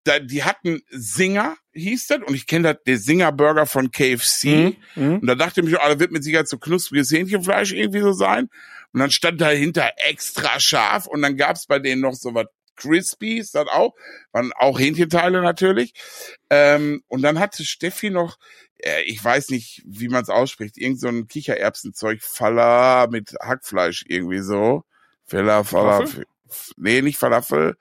da, die hatten Singer, hieß das, und ich kenne das, der Singer-Burger von KFC. Mhm. Mhm. Und da dachte ich mir, oh, da wird mit Sicherheit so knuspriges Hähnchenfleisch irgendwie so sein. Und dann stand dahinter extra scharf und dann gab's bei denen noch so was Crispies, das auch, waren auch Hähnchenteile natürlich. Ähm, und dann hatte Steffi noch äh, ich weiß nicht, wie man es ausspricht, irgend so ein Kichererbsenzeug, Fala mit Hackfleisch irgendwie so. Fella, Fala, nee, nicht Falafel.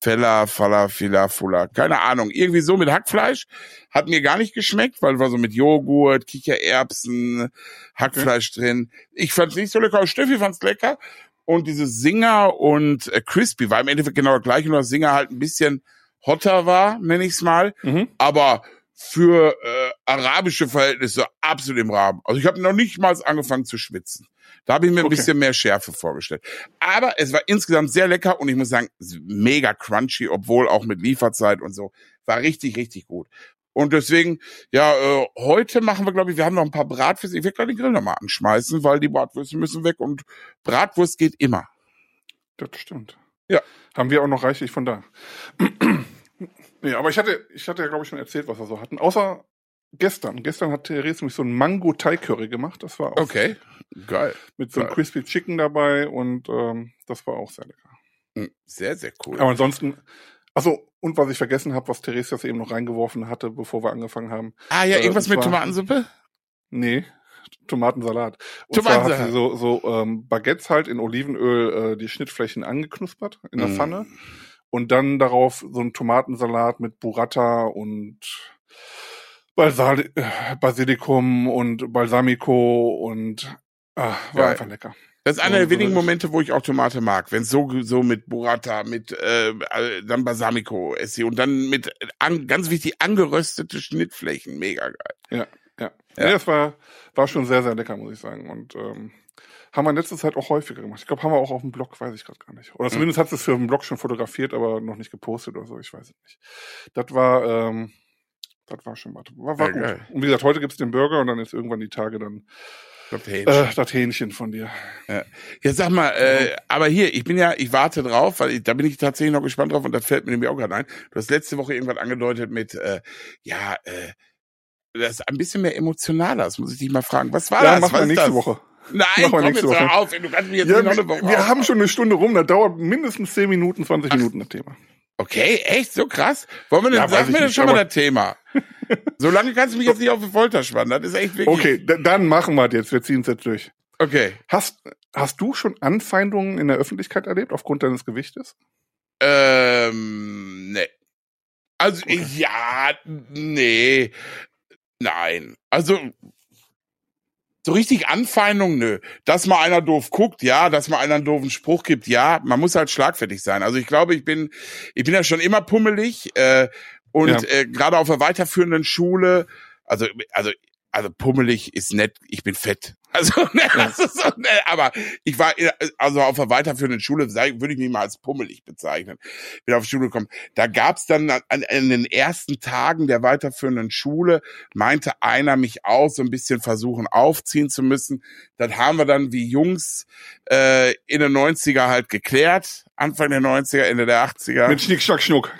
Fella, Fala, Fila, Fula. Keine Ahnung. Irgendwie so mit Hackfleisch. Hat mir gar nicht geschmeckt, weil war so mit Joghurt, Kichererbsen, Hackfleisch okay. drin. Ich fand's nicht so lecker. Steffi fand's lecker. Und diese Singer und äh, Crispy war im Endeffekt genau das gleiche, nur dass Singer halt ein bisschen hotter war, nenne ich's mal. Mhm. Aber für äh, arabische Verhältnisse absolut im Rahmen. Also ich habe noch nicht mal angefangen zu schwitzen. Da habe ich mir ein okay. bisschen mehr Schärfe vorgestellt. Aber es war insgesamt sehr lecker und ich muss sagen, mega crunchy, obwohl auch mit Lieferzeit und so. War richtig, richtig gut. Und deswegen, ja, äh, heute machen wir, glaube ich, wir haben noch ein paar Bratwürste. Ich werde gleich den Grill nochmal anschmeißen, weil die Bratwürste müssen weg und Bratwurst geht immer. Das stimmt. Ja. Haben wir auch noch reichlich von da. Nee, aber ich hatte, ich hatte ja, glaube ich, schon erzählt, was wir so hatten. Außer gestern. Gestern hat Therese mich so ein Mango Thai Curry gemacht. Das war auch okay, geil. Mit so einem Crispy Chicken dabei und ähm, das war auch sehr lecker. Hm, sehr, sehr cool. Aber ansonsten, also und was ich vergessen habe, was Therese jetzt eben noch reingeworfen hatte, bevor wir angefangen haben. Ah ja, irgendwas äh, mit Tomatensuppe? Nee, Tomatensalat. Und Tomatensalat. zwar hat sie so, so ähm, Baguettes halt in Olivenöl äh, die Schnittflächen angeknuspert in der mm. Pfanne und dann darauf so ein Tomatensalat mit Burrata und Balsal äh, Basilikum und Balsamico und ah, war ja. einfach lecker. Das ist einer der wenigen Momente, wo ich auch Tomate mag. Wenn es so so mit Burrata, mit äh, dann Balsamico esse und dann mit an, ganz wichtig angeröstete Schnittflächen, mega geil. Ja, ja. Ja, ja das war war schon sehr sehr lecker, muss ich sagen. Und ähm, haben wir in letzter Zeit auch häufiger gemacht. Ich glaube, haben wir auch auf dem Blog, weiß ich gerade gar nicht. Oder hm. zumindest mhm. hat es für den Blog schon fotografiert, aber noch nicht gepostet oder so, ich weiß es nicht. Das war, ähm, das war schon was. War, war Ja, gut. geil. Und wie gesagt, heute gibt's den Burger und dann ist irgendwann die Tage dann Das Hähnchen. äh, das Hähnchen von dir. Jetzt sag mal, äh, aber hier, ich bin ja, ich warte drauf, weil ich, da bin ich tatsächlich noch gespannt drauf und das fällt mir nämlich auch gerade ein. Du hast letzte Woche irgendwas angedeutet mit, äh, ja, äh, das ist ein bisschen mehr emotionaler, das muss ich dich mal fragen. Was war ja, das? machen wir nächste das? Woche. Nein, wir komm nächste jetzt Woche. auf, du kannst mich jetzt Ja, noch wir eine Woche wir auf- haben schon eine Stunde rum, das dauert mindestens 10 Minuten, 20 Minuten das Thema. Okay, echt, so krass? Wollen wir denn, Ja, sag mir das schon mal das Thema. so lange kannst du mich jetzt nicht auf die Folter spannen, das ist echt wirklich. Okay, dann machen wir es jetzt, wir ziehen es jetzt durch. Okay. Hast, hast du schon Anfeindungen in der Öffentlichkeit erlebt, aufgrund deines Gewichtes? Ähm, nee. Also, ja, nee. Nein. Also, so richtig Anfeindung, nö. Dass mal einer doof guckt, ja. Dass mal einer einen doofen Spruch gibt, ja. Man muss halt schlagfertig sein. Also, ich glaube, ich bin, ich bin ja schon immer pummelig, äh, und Ja. äh, gerade auf der weiterführenden Schule, also, also, also pummelig ist nett, ich bin fett. Also, ne, das ist so, ne, aber ich war, in- also auf der weiterführenden Schule, würde ich mich mal als pummelig bezeichnen. Bin auf die Schule gekommen. Da gab's dann an, an den ersten Tagen der weiterführenden Schule, meinte einer mich auch so ein bisschen versuchen aufziehen zu müssen. Das haben wir dann wie Jungs äh, in den 90er halt geklärt. Anfang der 90er, Ende der 80er Mit Schnick, Schnack, Schnuck.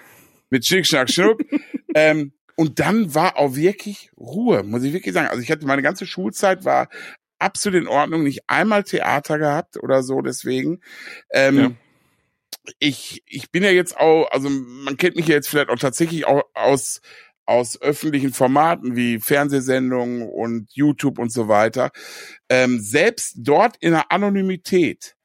mit Schick, Schnack, Schnuck. ähm, und dann war auch wirklich Ruhe, muss ich wirklich sagen. Also ich hatte meine ganze Schulzeit war absolut in Ordnung, nicht einmal Theater gehabt oder so, deswegen. Ähm, Ja. Ich, ich bin ja jetzt auch, also man kennt mich ja jetzt vielleicht auch tatsächlich auch aus, aus öffentlichen Formaten wie Fernsehsendungen und YouTube und so weiter. Ähm, selbst dort in der Anonymität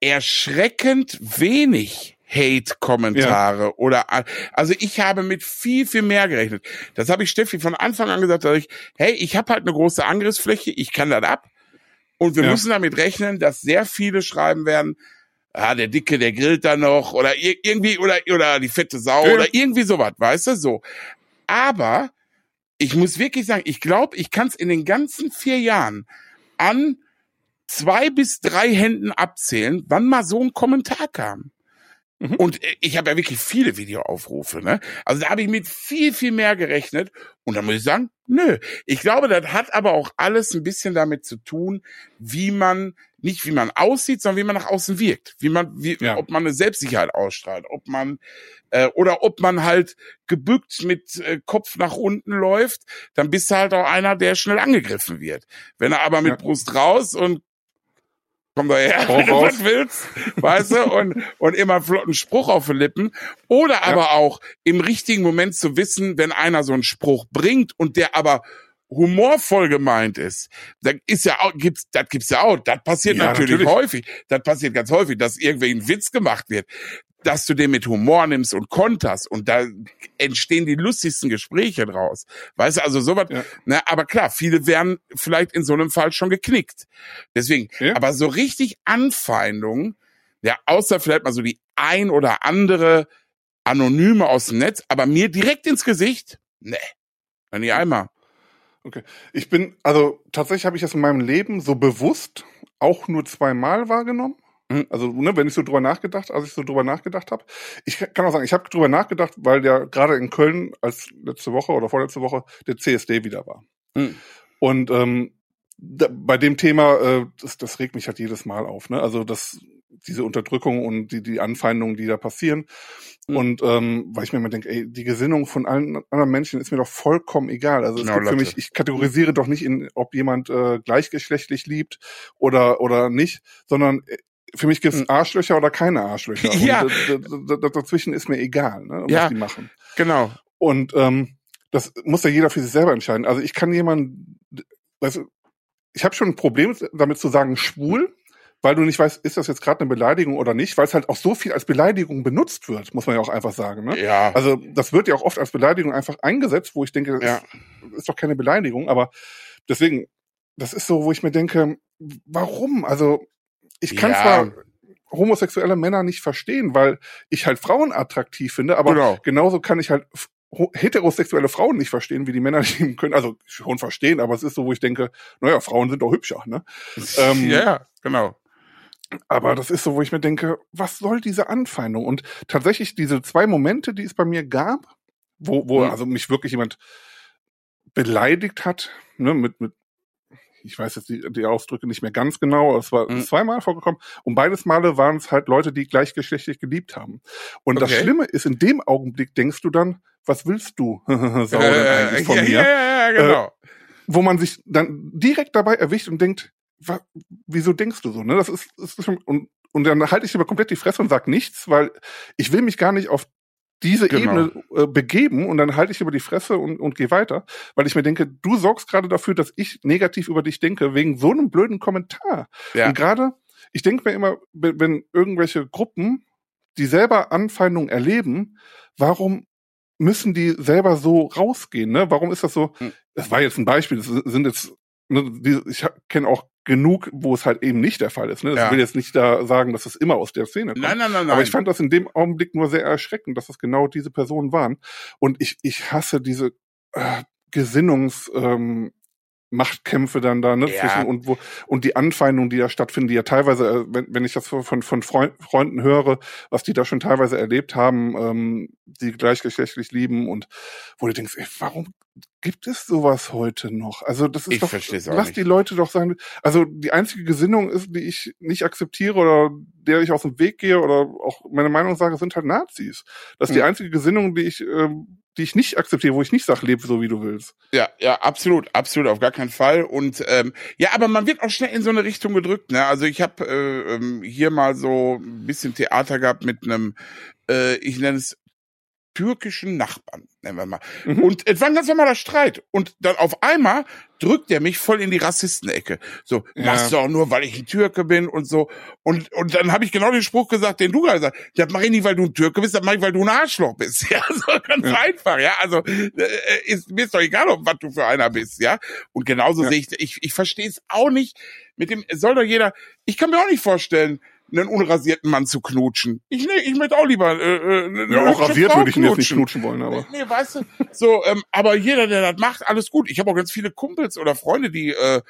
erschreckend wenig Hate-Kommentare oder also ich habe mit viel viel mehr gerechnet. Das habe ich Steffi von Anfang an gesagt, dass ich, hey, ich habe halt eine große Angriffsfläche, ich kann das ab und wir Ja. müssen damit rechnen, dass sehr viele schreiben werden, ah, der Dicke, der grillt da noch oder ir irgendwie oder oder die fette Sau Ja. oder irgendwie sowas, weißt du, so. Aber ich muss wirklich sagen, ich glaube, ich kann es in den ganzen vier Jahren an zwei bis drei Händen abzählen, wann mal so ein Kommentar kam. Mhm. Und äh, ich habe ja wirklich viele Videoaufrufe, ne? Also da habe ich mit viel, viel mehr gerechnet. Und da muss ich sagen, nö. Ich glaube, das hat aber auch alles ein bisschen damit zu tun, wie man, nicht wie man aussieht, sondern wie man nach außen wirkt. Wie man, wie, Ja. ob man eine Selbstsicherheit ausstrahlt, ob man, äh, oder ob man halt gebückt mit äh, Kopf nach unten läuft, dann bist du halt auch einer, der schnell angegriffen wird. Wenn er aber mit Ja. Brust raus und komm da her, wenn du was willst, weißt du, und, und immer einen flotten Spruch auf den Lippen. Oder aber auch im richtigen Moment zu wissen, wenn einer so einen Spruch bringt und der aber humorvoll gemeint ist, da ist ja auch, gibt's, das gibt's ja auch, das passiert Ja, natürlich, natürlich. häufig, das passiert ganz häufig, dass irgendwie ein Witz gemacht wird, dass du den mit Humor nimmst und konterst und da entstehen die lustigsten Gespräche draus. Weißt du, also sowas, Ja. ne, aber klar, viele werden vielleicht in so einem Fall schon geknickt. Deswegen, Ja. aber so richtig Anfeindungen, ja, außer vielleicht mal so die ein oder andere Anonyme aus dem Netz, aber mir direkt ins Gesicht, ne, noch nie einmal. Ich bin, also tatsächlich habe ich das in meinem Leben so bewusst auch nur zweimal wahrgenommen. Mhm. Also, ne, wenn ich so drüber nachgedacht, als ich so drüber nachgedacht habe. Ich kann auch sagen, ich habe drüber nachgedacht, weil der gerade in Köln als letzte Woche oder vorletzte Woche der CSD wieder war. Mhm. Und ähm, da, bei dem Thema, äh, das, das regt mich halt jedes Mal auf. Ne? Also das, diese Unterdrückung und die, die Anfeindungen, die da passieren. Mhm. Und ähm, weil ich mir immer denke, ey, die Gesinnung von allen anderen Menschen ist mir doch vollkommen egal. Also es Genau, gibt für Latte. mich, ich kategorisiere doch nicht in, ob jemand äh, gleichgeschlechtlich liebt oder oder nicht, sondern äh, für mich gibt es Mhm. Arschlöcher oder keine Arschlöcher. Ja. Dazwischen ist mir egal, ne, Ja. was die machen. Genau. Und ähm, das muss ja jeder für sich selber entscheiden. Also ich kann jemanden, weißt du, ich habe schon ein Problem damit zu sagen schwul, weil du nicht weißt, ist das jetzt gerade eine Beleidigung oder nicht, weil es halt auch so viel als Beleidigung benutzt wird, muss man ja auch einfach sagen. Ne? Ja. Also das wird ja auch oft als Beleidigung einfach eingesetzt, wo ich denke, das Ja. ist, ist doch keine Beleidigung, aber deswegen, das ist so, wo ich mir denke, warum? Also ich kann Ja. zwar homosexuelle Männer nicht verstehen, weil ich halt Frauen attraktiv finde, aber Genau. genauso kann ich halt heterosexuelle Frauen nicht verstehen, wie die Männer die können. Also schon verstehen, aber es ist so, wo ich denke, naja, Frauen sind doch hübscher, ne? Ähm, ja, ja, genau. Aber das ist so, wo ich mir denke, was soll diese Anfeindung? Und tatsächlich diese zwei Momente, die es bei mir gab, wo, wo Mhm. also mich wirklich jemand beleidigt hat, ne, mit, mit ich weiß jetzt die, die Ausdrücke nicht mehr ganz genau, aber es war Mhm. zweimal vorgekommen. Und beides Male waren es halt Leute, die gleichgeschlechtlich geliebt haben. Und das Okay. Schlimme ist, in dem Augenblick denkst du dann, was willst du, Sau, Äh, eigentlich von ja, mir? ja, ja, ja, genau. Wo man sich dann direkt dabei erwischt und denkt, wa, wieso denkst du so? Ne? Das ist, ist schon, und, und dann halte ich aber komplett die Fresse und sag nichts, weil ich will mich gar nicht auf diese Genau. Ebene äh, begeben und dann halte ich über die Fresse und, und gehe weiter, weil ich mir denke, du sorgst gerade dafür, dass ich negativ über dich denke, wegen so einem blöden Kommentar. ja. Und gerade, ich denke mir immer, wenn, wenn irgendwelche Gruppen, die selber Anfeindungen erleben, warum müssen die selber so rausgehen? Ne? Warum ist das so? Hm. Das war jetzt ein Beispiel, das sind jetzt, ne, die, ich kenne auch genug, wo es halt eben nicht der Fall ist. Ne? Das Ja. will jetzt nicht da sagen, dass es immer aus der Szene kommt. Nein, nein, nein, nein. Aber ich fand das in dem Augenblick nur sehr erschreckend, dass es genau diese Personen waren. Und ich, ich hasse diese äh, Gesinnungs, ähm, Machtkämpfe dann da, ne, Ja. zwischen und wo und die Anfeindungen, die da stattfinden, die ja teilweise, äh, wenn, wenn ich das von, von von Freund, Freunden höre, was die da schon teilweise erlebt haben, ähm, die gleichgeschlechtlich lieben und wo du denkst, ey, warum gibt es sowas heute noch? Also das ist Ich doch, lass nicht. die Leute doch sein. Also die einzige Gesinnung ist, die ich nicht akzeptiere oder der ich aus dem Weg gehe oder auch meine Meinung sage, sind halt Nazis. Das ist die Hm. einzige Gesinnung, die ich, ähm, die ich nicht akzeptiere, wo ich nicht sage, lebe so wie du willst. Ja, ja, absolut, absolut, auf gar keinen Fall. Und ähm, ja, aber man wird auch schnell in so eine Richtung gedrückt. Ne? Also ich habe äh, ähm, hier mal so ein bisschen Theater gehabt mit einem, äh, ich nenne es türkischen Nachbarn, nennen wir mal. Mhm. Und es war ein ganz normaler Streit. Und dann auf einmal drückt er mich voll in die Rassistenecke. So, Ja. machst du auch nur, weil ich ein Türke bin und so. Und, und dann habe ich genau den Spruch gesagt, den du gerade gesagt hast. Das mache ich nicht, weil du ein Türke bist, das mache ich, weil du ein Arschloch bist. Ja, so ganz Ja. einfach, ja. Also äh, ist mir ist doch egal, ob was du für einer bist, ja. Und genauso Ja. sehe ich, ich, ich verstehe es auch nicht. Mit dem soll doch jeder. Ich kann mir auch nicht vorstellen, einen unrasierten Mann zu knutschen. Ich ne, ich möchte auch lieber äh, eine Ja, auch rasiert Frau würde ich ihn jetzt nicht knutschen. wollen, aber. Nee, weißt du, so, ähm, aber jeder, der das macht, alles gut. Ich habe auch ganz viele Kumpels oder Freunde, die, äh,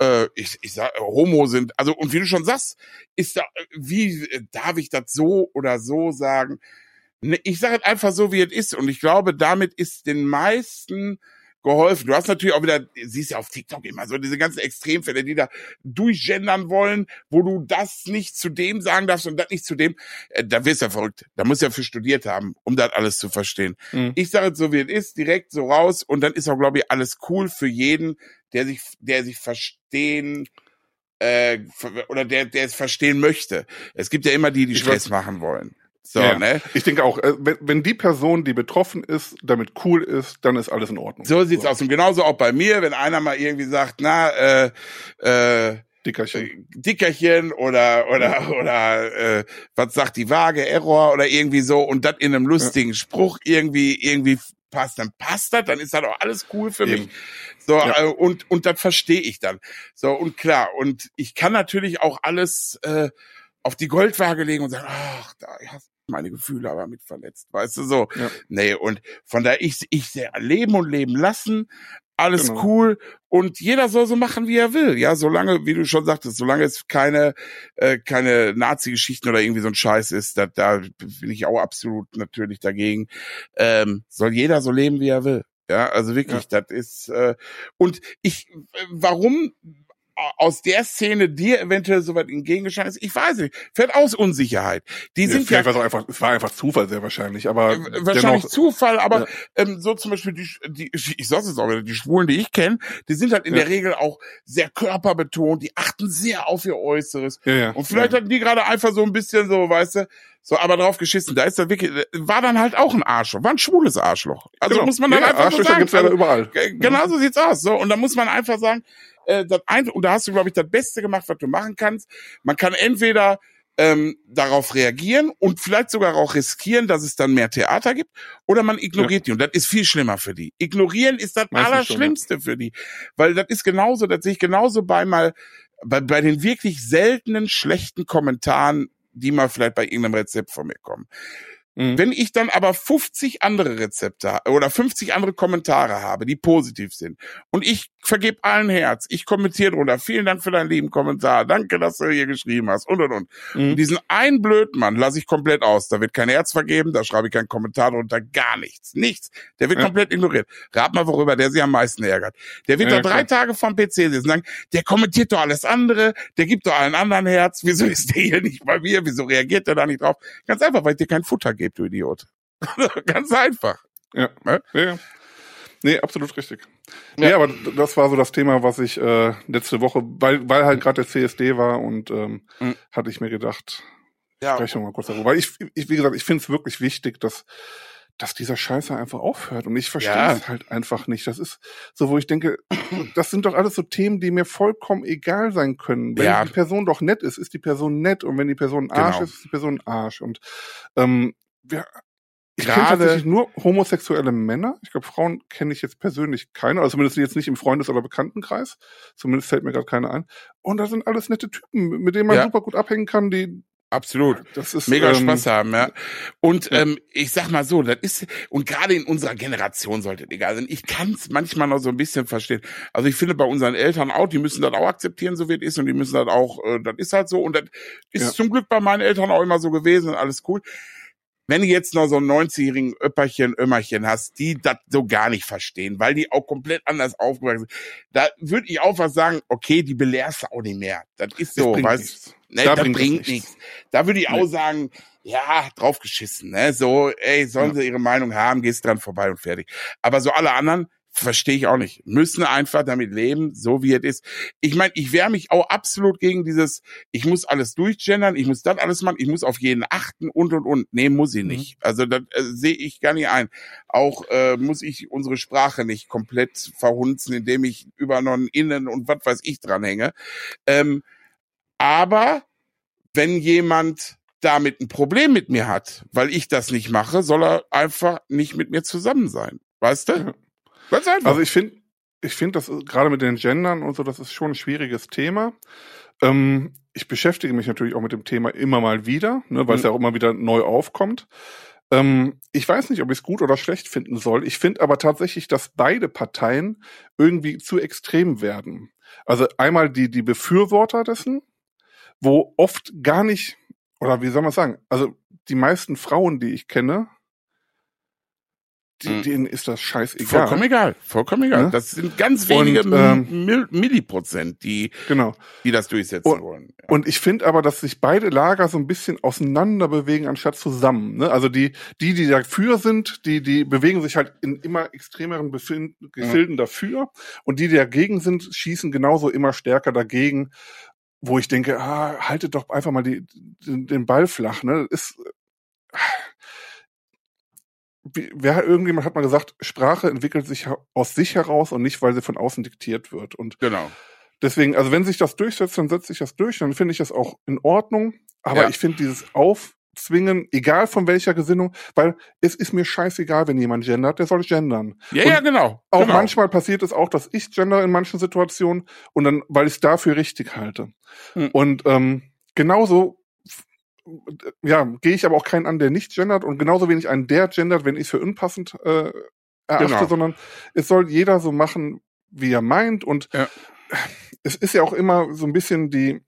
äh, ich, ich sag, äh, Homo sind. Also, und wie du schon sagst, ist da, wie äh, darf ich das so oder so sagen? Ne, ich sage einfach so, wie es ist. Und ich glaube, damit ist den meisten geholfen. Du hast natürlich auch wieder, siehst ja auf TikTok immer so diese ganzen Extremfälle, die da durchgendern wollen, wo du das nicht zu dem sagen darfst und das nicht zu dem. Äh, da wirst du ja verrückt. Da musst du ja für studiert haben, um das alles zu verstehen. Mhm. Ich sage es so, wie es ist, direkt so raus und dann ist auch, glaube ich, alles cool für jeden, der sich, der sich verstehen äh, oder der, der es verstehen möchte. Es gibt ja immer die, die Ich Stress machen wollen. So, Ja. ne? Ich denke auch, äh, wenn, wenn die Person, die betroffen ist, damit cool ist, dann ist alles in Ordnung. So sieht's aus. Und genauso auch bei mir, wenn einer mal irgendwie sagt, na, äh, äh, Dickerchen. Dickerchen oder oder oder äh, was sagt die Waage, Error oder irgendwie so und das in einem lustigen Spruch irgendwie irgendwie passt, dann passt das, dann ist das auch alles cool für mich. Eben. So Ja. äh, und und das verstehe ich dann. So und klar und ich kann natürlich auch alles äh, auf die Goldwaage legen und sagen, ach, da hast du meine Gefühle aber mit verletzt, weißt du so. Ja. Nee, und von daher ich ich sehr leben und leben lassen, alles Genau. cool und jeder soll so machen, wie er will. Ja, solange, wie du schon sagtest, solange es keine äh, keine Nazi-Geschichten oder irgendwie so ein Scheiß ist, da, da bin ich auch absolut natürlich dagegen. Ähm, soll jeder so leben, wie er will. Ja, also wirklich, das ist äh, und ich, warum aus der Szene dir eventuell so weit entgegengestanden ist, ich weiß nicht. Vielleicht aus Unsicherheit. Die Ja, sind ja vielleicht war es auch einfach, es war einfach Zufall sehr wahrscheinlich, aber äh, wahrscheinlich dennoch, Zufall, aber Ja. ähm, so zum Beispiel die, die ich sag's jetzt auch wieder, die Schwulen, die ich kenne, die sind halt in Ja. der Regel auch sehr körperbetont, die achten sehr auf ihr Äußeres. ja, ja, Und vielleicht ja. hatten die gerade einfach so ein bisschen so, weißt du, so aber drauf geschissen. Da ist er wirklich, war dann halt auch ein Arschloch, war ein schwules Arschloch. Also Genau. muss man dann ja, einfach so Arschlöcher sagen. gibt's leider Also, überall. Ge- Genau so sieht's aus. So, und da muss man einfach sagen, äh, das ein, und da hast du, glaube ich, das Beste gemacht, was du machen kannst. Man kann entweder ähm, darauf reagieren und vielleicht sogar auch riskieren, dass es dann mehr Theater gibt, oder man ignoriert die. Und das ist viel schlimmer für die. Ignorieren ist das Meistens Allerschlimmste für die. Weil das ist genauso, das sehe ich genauso bei mal, bei, bei den wirklich seltenen schlechten Kommentaren, die mal vielleicht bei irgendeinem Rezept von mir kommen. Mhm. Wenn ich dann aber 50 andere Rezepte oder 50 andere Kommentare habe, die positiv sind und ich vergebe allen Herz, ich kommentiere drunter, vielen Dank für deinen lieben Kommentar, danke, dass du hier geschrieben hast und und und. Mhm. Und diesen einen Blödmann lasse ich komplett aus. Da wird kein Herz vergeben, da schreibe ich keinen Kommentar drunter, gar nichts. Nichts. Der wird ja. komplett ignoriert. Rat mal, worüber der sich am meisten ärgert. Der wird ja, da drei klar. Tage vom PC sitzen und sagen, der kommentiert doch alles andere, der gibt doch allen anderen Herz, wieso ist der hier nicht bei mir, wieso reagiert der da nicht drauf? Ganz einfach, weil ich dir kein Futter gebe, du Idiot. Ganz einfach. Ja. Ne? ja. Nee, absolut richtig. Ja. Nee, aber das war so das Thema, was ich äh, letzte Woche, weil, weil halt gerade der CSD war und ähm, mhm. hatte ich mir gedacht, ja. sprechen wir mal kurz darüber. Weil ich, ich wie gesagt, ich finde es wirklich wichtig, dass dass dieser Scheiße einfach aufhört. Und ich verstehe ja. es halt einfach nicht. Das ist so, wo ich denke, das sind doch alles so Themen, die mir vollkommen egal sein können. Wenn ja. die Person doch nett ist, ist die Person nett. Und wenn die Person Arsch genau. ist, ist die Person Arsch. Und ähm, wir, ich kenne tatsächlich nur homosexuelle Männer. Ich glaube, Frauen kenne ich jetzt persönlich keine, also zumindest jetzt nicht im Freundes- oder Bekanntenkreis. Zumindest fällt mir gerade keine ein. Und das sind alles nette Typen, mit denen man ja. super gut abhängen kann, die Absolut. Das ist mega ähm, Spaß haben, ja. Und ja. ähm, ich sag mal so, das ist und gerade in unserer Generation sollte egal sein. Ich kann es manchmal noch so ein bisschen verstehen. Also ich finde bei unseren Eltern auch, die müssen das auch akzeptieren, so wie es ist, und die müssen das auch, äh, das ist halt so. Und das ist ja. zum Glück bei meinen Eltern auch immer so gewesen und alles cool wenn du jetzt noch so einen 90-jährigen Öpperchen, Ömmerchen hast, die das so gar nicht verstehen, weil die auch komplett anders aufgewachsen sind, da würde ich auch was sagen, okay, die belehrst du auch nicht mehr. Das ist so, weißt ne, da das bringt, bringt nichts. Da würde ich auch sagen, ja, draufgeschissen, ne, so, ey, sollen ja. sie ihre Meinung haben, gehst dran vorbei und fertig. Aber so alle anderen, verstehe ich auch nicht. Müssen einfach damit leben, so wie es ist. Ich meine, ich wehre mich auch absolut gegen dieses, ich muss alles durchgendern, ich muss das alles machen, ich muss auf jeden achten und und und. Nee, muss ich mhm. nicht. Also das äh, sehe ich gar nicht ein. Auch äh, muss ich unsere Sprache nicht komplett verhunzen, indem ich über ein Innen und was weiß ich dranhänge. Ähm, aber wenn jemand damit ein Problem mit mir hat, weil ich das nicht mache, soll er einfach nicht mit mir zusammen sein. Weißt du? Ganz einfach. Also ich finde, ich finde, das gerade mit den Gendern und so, das ist schon ein schwieriges Thema. Ähm, ich beschäftige mich natürlich auch mit dem Thema immer mal wieder, ne, weil mhm. es ja auch immer wieder neu aufkommt. Ähm, ich weiß nicht, ob ich es gut oder schlecht finden soll. Ich finde aber tatsächlich, dass beide Parteien irgendwie zu extrem werden. Also einmal die, die Befürworter dessen, wo oft gar nicht, oder wie soll man sagen, also die meisten Frauen, die ich kenne, die, denen ist das scheißegal. Vollkommen egal, vollkommen egal. Ja? Das sind ganz wenige und, ähm, Milliprozent, die, genau. die das durchsetzen und, wollen. Ja. Und ich finde aber, dass sich beide Lager so ein bisschen auseinander bewegen, anstatt zusammen. Ne? Also die, die, die dafür sind, die, die bewegen sich halt in immer extremeren Befind Gefilden ja. dafür. Und die, die dagegen sind, schießen genauso immer stärker dagegen wo ich denke, ah, haltet doch einfach mal die, den, den Ball flach. Ne? Ist, wer irgendjemand hat mal gesagt, Sprache entwickelt sich aus sich heraus und nicht, weil sie von außen diktiert wird. Und genau. Deswegen, also wenn sich das durchsetzt, dann setzt sich das durch, dann finde ich das auch in Ordnung. Aber ja. ich finde dieses Aufzwingen, egal von welcher Gesinnung, weil es ist mir scheißegal, wenn jemand gendert, der soll gendern. Ja, und ja, genau. Auch genau. manchmal passiert es auch, dass ich gender in manchen Situationen und dann, weil ich es dafür richtig halte. Hm. Und ähm, genauso ja, gehe ich aber auch keinen an, der nicht gendert und genauso wenig einen, der gendert, wenn ich es für unpassend äh, erachte, genau. sondern es soll jeder so machen, wie er meint und ja. es ist ja auch immer so ein bisschen die,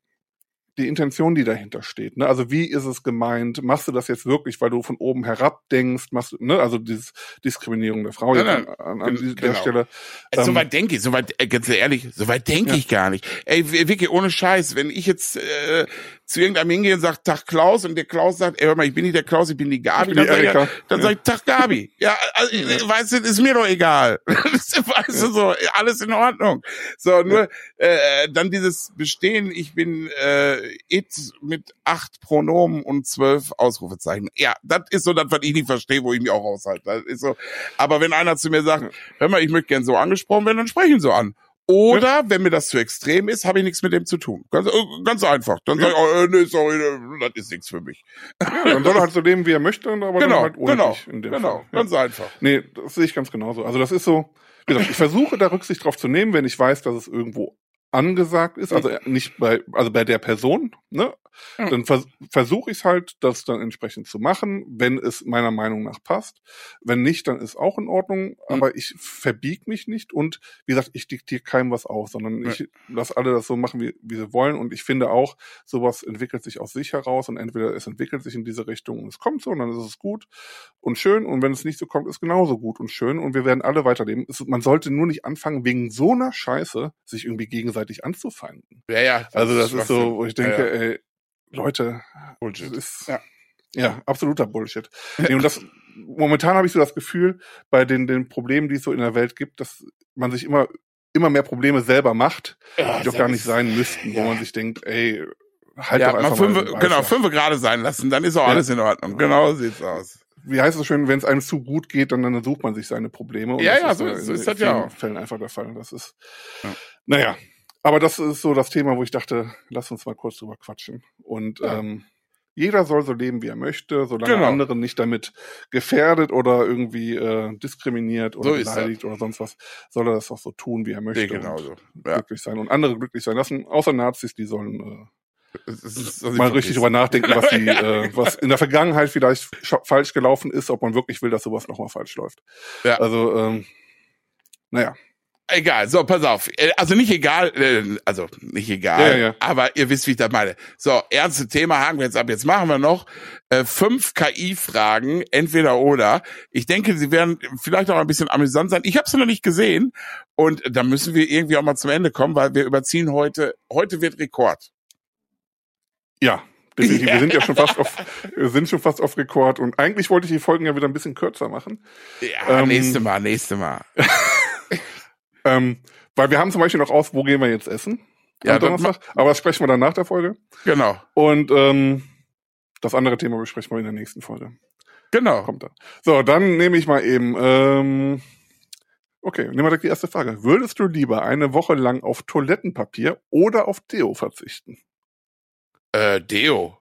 die Intention, die dahinter steht. Ne? Also wie ist es gemeint? Machst du das jetzt wirklich, weil du von oben herab denkst? Machst du, ne? Also diese Diskriminierung der Frau nein, nein, an, an genau. der Stelle. Also, ähm, soweit denke ich, soweit, äh, ganz ehrlich, soweit denke ja. ich gar nicht. Ey, wirklich ohne Scheiß, wenn ich jetzt äh, zu irgendeinem hingehe und sage, Tag Klaus, und der Klaus sagt, ey, hör mal, ich bin nicht der Klaus, ich bin die Gabi, bin dann, die sag, ich, dann ja. sag ich, Tag Gabi. Ja, also, ja. weißt du, ist mir doch egal. weißt du so, alles in Ordnung. So, nur äh, dann dieses Bestehen, ich bin äh, it mit acht Pronomen und zwölf Ausrufezeichen. Ja, das ist so das, was ich nicht verstehe, wo ich mich auch raushalte. Das ist so. Aber wenn einer zu mir sagt, hör mal, ich möchte gern so angesprochen werden, dann spreche ich ihn so an. Oder wenn mir das zu extrem ist, habe ich nichts mit dem zu tun. Ganz, äh, ganz einfach. Dann ja. sage ich, oh, äh, nee, sorry, äh, das ist nichts für mich. Ja, dann soll er halt so leben, wie er möchte, aber genau, halt ohne genau, in dem genau, Fall. ganz einfach. Nee, das sehe ich ganz genauso. Also das ist so, wie gesagt, ich versuche da Rücksicht drauf zu nehmen, wenn ich weiß, dass es irgendwo angesagt ist, also nicht bei, also bei der Person, ne? Ja. Dann vers versuche ich halt, das dann entsprechend zu machen, wenn es meiner Meinung nach passt. Wenn nicht, dann ist auch in Ordnung, aber ich verbieg mich nicht und wie gesagt, ich diktiere keinem was auf, sondern Ja. ich lasse alle das so machen, wie, wie sie wollen. Und ich finde auch, sowas entwickelt sich aus sich heraus und entweder es entwickelt sich in diese Richtung und es kommt so und dann ist es gut und schön und wenn es nicht so kommt, ist genauso gut und schön und wir werden alle weiterleben. Es, man sollte nur nicht anfangen, wegen so einer Scheiße sich irgendwie gegenseitig anzufeinden. Ja, ja. Also das ist Schwachsinn. so, wo ich denke, Ja, ja. ey, Leute, Bullshit. das ist Ja. ja, absoluter Bullshit. Nee, und das momentan habe ich so das Gefühl, bei den, den Problemen, die es so in der Welt gibt, dass man sich immer immer mehr Probleme selber macht, Ja, die doch das gar nicht ist- sein müssten, wo man sich denkt, ey, halt ja, doch mal einfach fünf, mal den Ball genau, fünf gerade sein lassen, dann ist auch alles in Ordnung. Genau so sieht's aus. Wie heißt es schön, wenn es einem zu gut geht, dann, dann sucht man sich seine Probleme. Und Ja, das ja, ist, so ist- so in ist das ja vielen auch. Fällen einfach der Fall. Das ist, Ja. naja. Aber das ist so das Thema, wo ich dachte, lass uns mal kurz drüber quatschen. Und Ja. ähm, jeder soll so leben, wie er möchte, solange Genau. andere nicht damit gefährdet oder irgendwie äh, diskriminiert oder So beleidigt oder sonst was, soll er das auch so tun, wie er möchte. Nee, genauso. Und Ja. glücklich sein und andere glücklich sein lassen, außer Nazis, die sollen äh, ist- mal ich richtig drüber nachdenken, was die, äh, was in der Vergangenheit vielleicht falsch gelaufen ist, ob man wirklich will, dass sowas nochmal falsch läuft. Ja. Also, ähm, naja. Egal, so, pass auf. Äh, Also nicht egal, äh, also nicht egal, Ja, ja, aber ihr wisst, wie ich das meine. So, ernste Thema haken wir jetzt ab. Jetzt machen wir noch äh, fünf KI-Fragen, entweder oder. Ich denke, sie werden vielleicht auch ein bisschen amüsant sein. Ich habe sie noch nicht gesehen und da müssen wir irgendwie auch mal zum Ende kommen, weil wir überziehen heute, heute wird Rekord. Ja, definitiv. Wir sind ja schon fast auf, wir sind schon fast auf Rekord und eigentlich wollte ich die Folgen ja wieder ein bisschen kürzer machen. Ja, Ähm, nächste Mal, nächste Mal. Ähm, weil wir haben zum Beispiel noch aus, wo gehen wir jetzt essen? Ja, Donnerstag. Aber das sprechen wir dann nach der Folge. Genau, Und ähm, das andere Thema besprechen wir in der nächsten Folge. genau. Kommt dann. So, dann nehme ich mal eben. Ähm, okay, nehmen wir direkt die erste Frage. Würdest du lieber eine Woche lang auf Toilettenpapier oder auf Deo verzichten? Äh, Deo.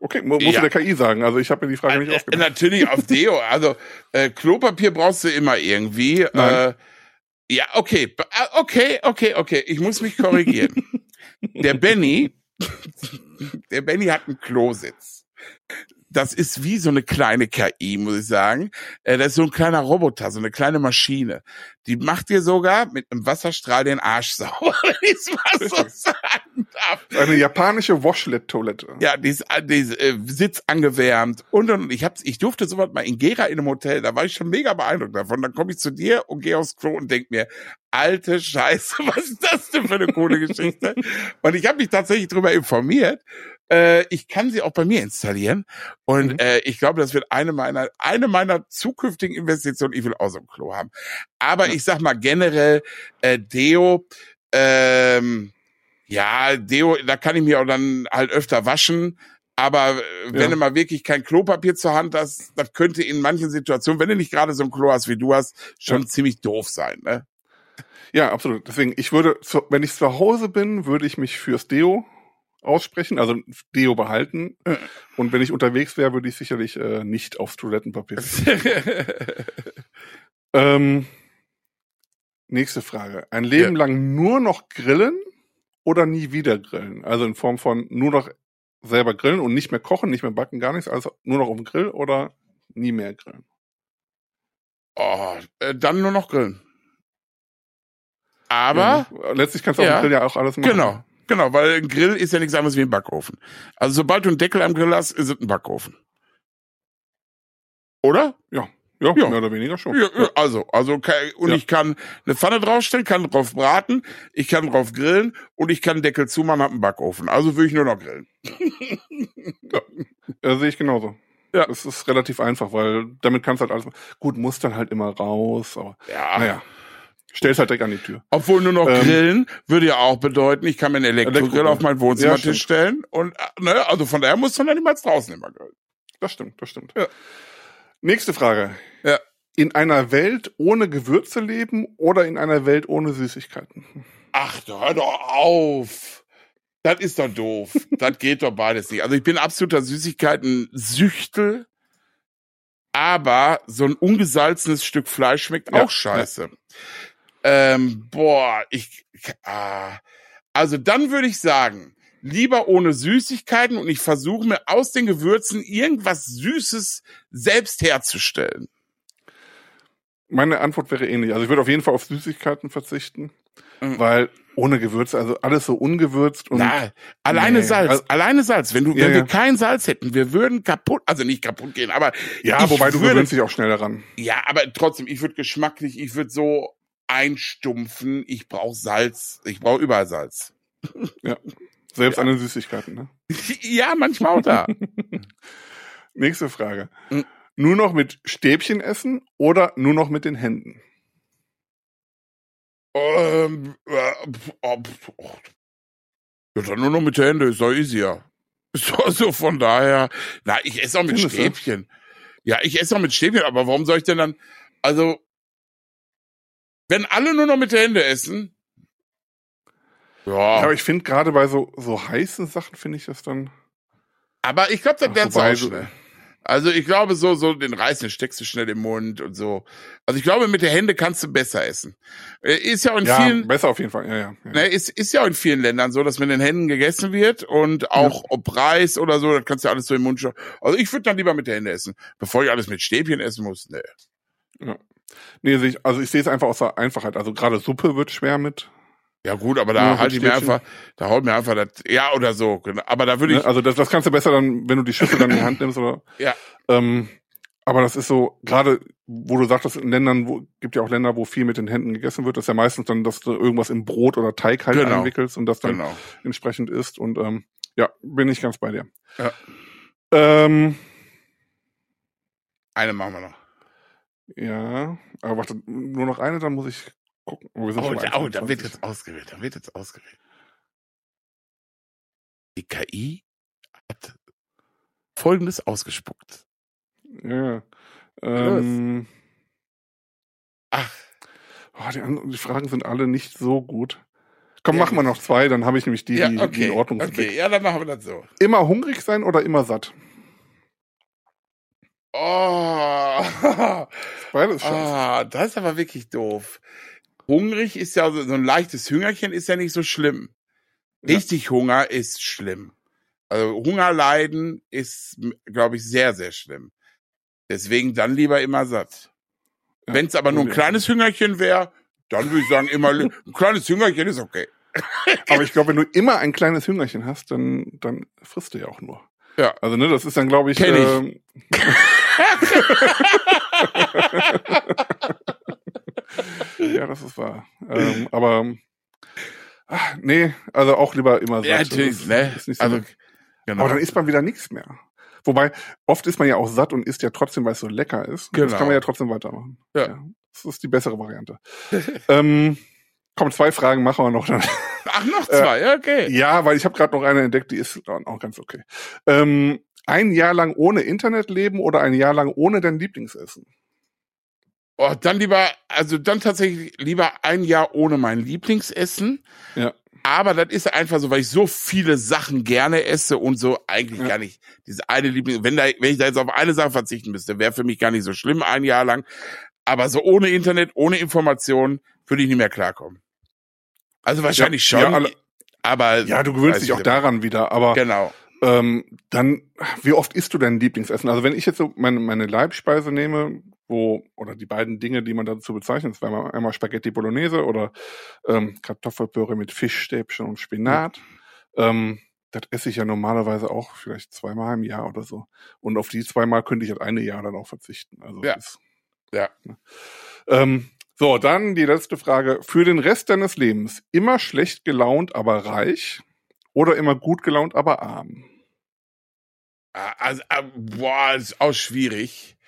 Okay, mu muss Ja. der KI sagen. Also ich habe mir die Frage nicht Äh, ausgedacht. Natürlich auf Deo. Also äh, Klopapier brauchst du immer irgendwie. Äh, ja, okay, äh, okay, okay, okay. Ich muss mich korrigieren. der Benny, der Benny hat einen Klositz. Das ist wie so eine kleine KI, muss ich sagen. Äh, das ist so ein kleiner Roboter, so eine kleine Maschine. Die macht dir sogar mit einem Wasserstrahl den Arsch sauber, wenn ich mal so sagen darf. Eine japanische Washlet-Toilette. Ja, die ist, die ist äh, Sitz angewärmt und und und. ich hab's, ich durfte sowas mal in Gera in einem Hotel, da war ich schon mega beeindruckt davon. Dann komme ich zu dir und gehe aufs Klo und denk mir, alte Scheiße, was ist das denn für eine coole Geschichte? und ich habe mich tatsächlich darüber informiert. Äh, ich kann sie auch bei mir installieren und Mhm. äh, ich glaube, das wird eine meiner eine meiner zukünftigen Investitionen. Ich will auch so ein Klo haben. Aber Ja. ich sag mal generell äh, Deo. Ähm, ja, Deo, da kann ich mich auch dann halt öfter waschen. Aber äh, wenn Ja. du mal wirklich kein Klopapier zur Hand hast, das könnte in manchen Situationen, wenn du nicht gerade so ein Klo hast wie du hast, schon Ja. ziemlich doof sein. Ne? Ja, absolut. Deswegen, ich würde, wenn ich zu Hause bin, würde ich mich fürs Deo aussprechen, also Deo behalten. Ja. Und wenn ich unterwegs wäre, würde ich sicherlich äh, nicht aufs Toilettenpapier. ähm, nächste Frage. Ein Leben lang nur noch grillen oder nie wieder grillen? Also in Form von nur noch selber grillen und nicht mehr kochen, nicht mehr backen, gar nichts, also nur noch auf dem Grill oder nie mehr grillen? oh, äh, dann nur noch grillen. Aber ja, letztlich kannst du auf Ja. dem Grill ja auch alles machen. Genau, genau, weil ein Grill ist ja nichts anderes wie ein Backofen. Also sobald du einen Deckel am Grill hast, ist es ein Backofen. Oder? Ja, ja, Ja. mehr oder weniger schon. Ja, ja, also, also und Ja. ich kann eine Pfanne draufstellen, kann drauf braten, ich kann drauf grillen und ich kann Deckel zumachen, hab einen Backofen. Also würde ich nur noch grillen. Äh, sehe ich genauso. Ja. Es ist relativ einfach, weil damit kannst du halt alles machen. Gut, muss dann halt immer raus, aber Ja. naja. Stell's halt direkt an die Tür. Obwohl nur noch Ähm, grillen würde ja auch bedeuten, ich kann mir einen Elektrogrill Elektrogrill. auf meinen Ja, Wohnzimmertisch stimmt. stellen und äh, ne, also von daher muss man dann niemals draußen immer grillen. Das stimmt, das stimmt. Ja. Nächste Frage. Ja. In einer Welt ohne Gewürze leben oder in einer Welt ohne Süßigkeiten? Ach, hör doch auf. Das ist doch doof. das geht doch beides nicht. Also ich bin absoluter Süßigkeiten-Süchtel, aber so ein ungesalzenes Stück Fleisch schmeckt Ja, auch scheiße. Ähm, boah, ich, ah, also dann würde ich sagen, lieber ohne Süßigkeiten und ich versuche mir aus den Gewürzen irgendwas Süßes selbst herzustellen. Meine Antwort wäre ähnlich. Also ich würde auf jeden Fall auf Süßigkeiten verzichten, Mhm. weil ohne Gewürze, also alles so ungewürzt und Na, alleine Nee, Salz, also- alleine Salz. Wenn du, Ja, wenn wir ja. kein Salz hätten, wir würden kaputt, also nicht kaputt gehen, aber ja, wobei du würde- gewöhnst dich auch schnell daran. Ja, aber trotzdem, ich würde geschmacklich, ich würde so einstumpfen. Ich brauche Salz. Ich brauche überall Salz. Selbst Ja. an den Süßigkeiten. Ne? ja, manchmal auch da. Nächste Frage. Mhm. Nur noch mit Stäbchen essen oder nur noch mit den Händen? ähm, äh, oh, oh. Ja, dann nur noch mit der Hände, ist doch easier. So von daher. Na, ich esse auch mit Findest du? Stäbchen. Ja, ich esse auch mit Stäbchen, aber warum soll ich denn dann, also, wenn alle nur noch mit der Hände essen, Ja, ja, aber ich finde gerade bei so, so heißen Sachen finde ich das dann. aber ich glaube, das wobei auch so- schnell. Also ich glaube, so, so den Reis, den steckst du schnell im Mund und so. Also ich glaube, mit der Hände kannst du besser essen. Äh, Ist ja auch in Ja, vielen, besser auf jeden Fall. Ja, ja. ja. Ne, ist, ist ja auch in vielen Ländern so, dass mit den Händen gegessen wird und auch ob Reis oder so, das kannst du ja alles so im Mund schon. Also ich würde dann lieber mit den Händen essen, bevor ich alles mit Stäbchen essen muss. Ne. Nee, sehe ich, also ich sehe es einfach aus der Einfachheit. Also gerade Suppe wird schwer mit. Ja gut, aber da Ja, halte ich mir einfach, da haut mir einfach das, ja oder so. genau. Aber da würde ich, Ne? Also das, das kannst du besser dann, wenn du die Schüssel dann in die Hand nimmst oder. Ja. Ähm, aber das ist so, gerade wo du sagtest, in Ländern, wo gibt ja auch Länder, wo viel mit den Händen gegessen wird, das ist ja meistens dann, dass du irgendwas in Brot oder Teig halt Genau. einwickelst und das dann genau. entsprechend isst. Und ähm, ja, bin ich ganz bei dir. Ja. Ähm, Eine machen wir noch. Ja, aber warte, nur noch eine, dann muss ich gucken. Oh, wir sind Oh, da, oh, da wird 21. jetzt ausgewählt, da wird jetzt ausgewählt. Die KI hat Folgendes ausgespuckt. Ja. Ähm, Ach, oh, die, anderen- die Fragen sind alle nicht so gut. Komm, Ja, machen wir noch zwei, dann habe ich nämlich die, ja, die, die okay, in Ordnung okay, ja, dann machen wir das so. Immer hungrig sein oder immer satt? Oh, Beides ah, das ist aber wirklich doof. Hungrig ist ja so, so ein leichtes Hüngerchen ist ja nicht so schlimm. Ja. Richtig Hunger ist schlimm. Also Hunger leiden ist, glaube ich, sehr, sehr schlimm. Deswegen dann lieber immer satt. Ja, Wenn es aber nur ein kleines Hüngerchen wäre, dann würde ich sagen, immer ein kleines Hüngerchen ist okay. Aber ich glaube, wenn du immer ein kleines Hüngerchen hast, dann, dann frisst du ja auch nur. Ja. Also, ne, das ist dann, glaube ich. Kenn ich. Ähm, ja, das ist wahr. Ähm, aber ach, nee, also auch lieber immer satt. Ja, Das natürlich, ist- ne? ist nicht so Also, genau. Aber dann isst man wieder nichts mehr. Wobei, oft ist man ja auch satt und isst ja trotzdem, weil es so lecker ist. Das Genau. kann man ja trotzdem weitermachen. Ja. Das ist die bessere Variante. ähm, komm, zwei Fragen machen wir noch. Dann. Ach, noch zwei, ja, okay. Ja, weil ich habe gerade noch eine entdeckt, die ist auch ganz okay. Ähm, ein Jahr lang ohne Internet leben oder ein Jahr lang ohne dein Lieblingsessen? Oh, dann lieber, also dann tatsächlich lieber ein Jahr ohne mein Lieblingsessen. Ja. Aber das ist einfach so, weil ich so viele Sachen gerne esse und so eigentlich Ja. gar nicht diese eine Lieblings. Wenn da, wenn ich da jetzt auf eine Sache verzichten müsste, wäre für mich gar nicht so schlimm ein Jahr lang. Aber so ohne Internet, ohne Information würde ich nicht mehr klarkommen. Also wahrscheinlich Ja, schon. ja, aber Ja, du gewöhnst dich ich auch daran wieder, aber Genau. Ähm, dann, wie oft isst du dein Lieblingsessen? Also wenn ich jetzt so meine, meine Leibspeise nehme, wo, oder die beiden Dinge, die man dazu bezeichnet, das wäre einmal Spaghetti Bolognese oder ähm, Kartoffelpüree mit Fischstäbchen und Spinat. Ähm, das esse ich ja normalerweise auch vielleicht zweimal im Jahr oder so. Und auf die zweimal könnte ich halt eine Jahr dann auch verzichten. Also Ja. ist, Ja. ne. Ähm, so, dann die letzte Frage. Für den Rest deines Lebens immer schlecht gelaunt, aber reich oder immer gut gelaunt, aber arm? Ah, Also, ah, boah, ist auch schwierig.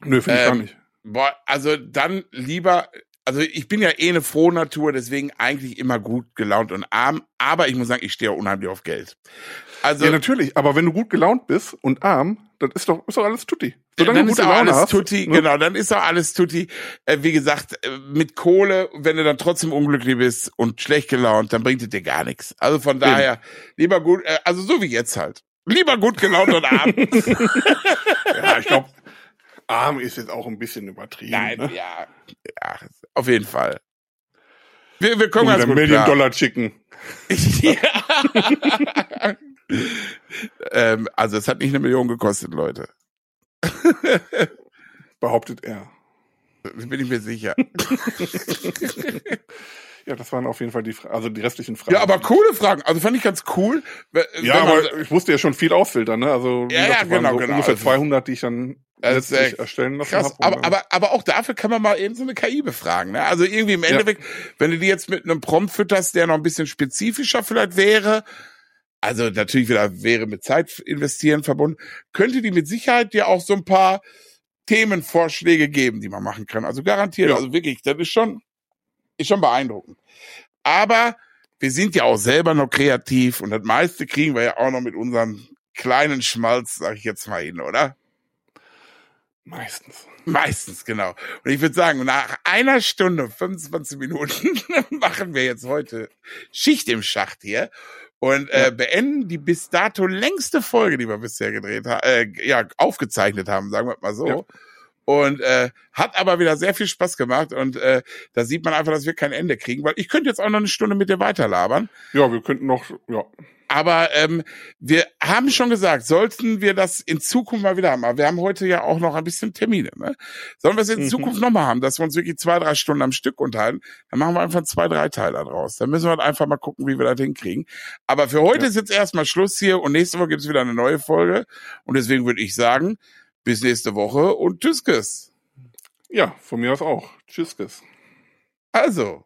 Nö, finde ich gar Ähm, nicht. Boah, also dann lieber, also ich bin ja eh eine frohe Natur, deswegen eigentlich immer gut gelaunt und arm, aber ich muss sagen, ich stehe auch unheimlich auf Geld. Also ja, natürlich, aber wenn du gut gelaunt bist und arm, dann ist doch, ist doch alles tutti. Solange dann ist auch Laune alles hast, tutti, ne? genau, dann ist auch alles tutti. Äh, wie gesagt, äh, mit Kohle, wenn du dann trotzdem unglücklich bist und schlecht gelaunt, dann bringt es dir gar nichts. Also von daher, lieber gut, äh, also so wie jetzt halt. Lieber gut gelaunt und arm. Ja, ich glaube, arm ist jetzt auch ein bisschen übertrieben. Nein, ne? ja, ja, auf jeden Fall. Wir, wir kommen ganz gut Million klar. Dollar Chicken. ja. ähm, also es hat nicht eine Million gekostet, Leute. Behauptet er. Bin ich mir sicher. Ja, das waren auf jeden Fall die, Fra also die restlichen Fragen. Ja, aber coole Fragen. Also fand ich ganz cool. Ja, aber ich musste ja schon viel ausfiltern, ne? Also Ja, ja, genau, so genau. ungefähr Also- 200, die ich dann Das ist letztlich echt erstellen lassen Krass, aber, aber, aber auch dafür kann man mal eben so eine KI befragen. Ne? Also irgendwie im Ja. Endeffekt, wenn du die jetzt mit einem Prompt fütterst, der noch ein bisschen spezifischer vielleicht wäre, also natürlich wieder wäre mit Zeit investieren verbunden, könnte die mit Sicherheit dir auch so ein paar Themenvorschläge geben, die man machen kann. Also garantiert. Ja. Also wirklich, das ist schon, ist schon beeindruckend. Aber wir sind ja auch selber noch kreativ und das meiste kriegen wir ja auch noch mit unserem kleinen Schmalz, sag ich jetzt mal hin, oder? Meistens. Meistens, genau. Und ich würde sagen, nach einer Stunde, 25 Minuten machen wir jetzt heute Schicht im Schacht hier und äh, beenden die bis dato längste Folge, die wir bisher gedreht haben, äh, ja, aufgezeichnet haben, sagen wir mal so. Ja. Und äh, hat aber wieder sehr viel Spaß gemacht und äh, da sieht man einfach, dass wir kein Ende kriegen, weil ich könnte jetzt auch noch eine Stunde mit dir weiterlabern. Ja, wir könnten noch, ja. Aber ähm, wir haben schon gesagt, sollten wir das in Zukunft mal wieder haben. Aber wir haben heute ja auch noch ein bisschen Termine. Ne? Sollen wir es in Mhm. Zukunft nochmal haben, dass wir uns wirklich zwei, drei Stunden am Stück unterhalten? Dann machen wir einfach zwei, drei Teile draus. Dann müssen wir halt einfach mal gucken, wie wir das hinkriegen. Aber für heute Ja. ist jetzt erstmal Schluss hier und nächste Woche gibt es wieder eine neue Folge. Und deswegen würde ich sagen, bis nächste Woche und tschüss. Ja, von mir aus auch. Tschüss, Kiss. Also,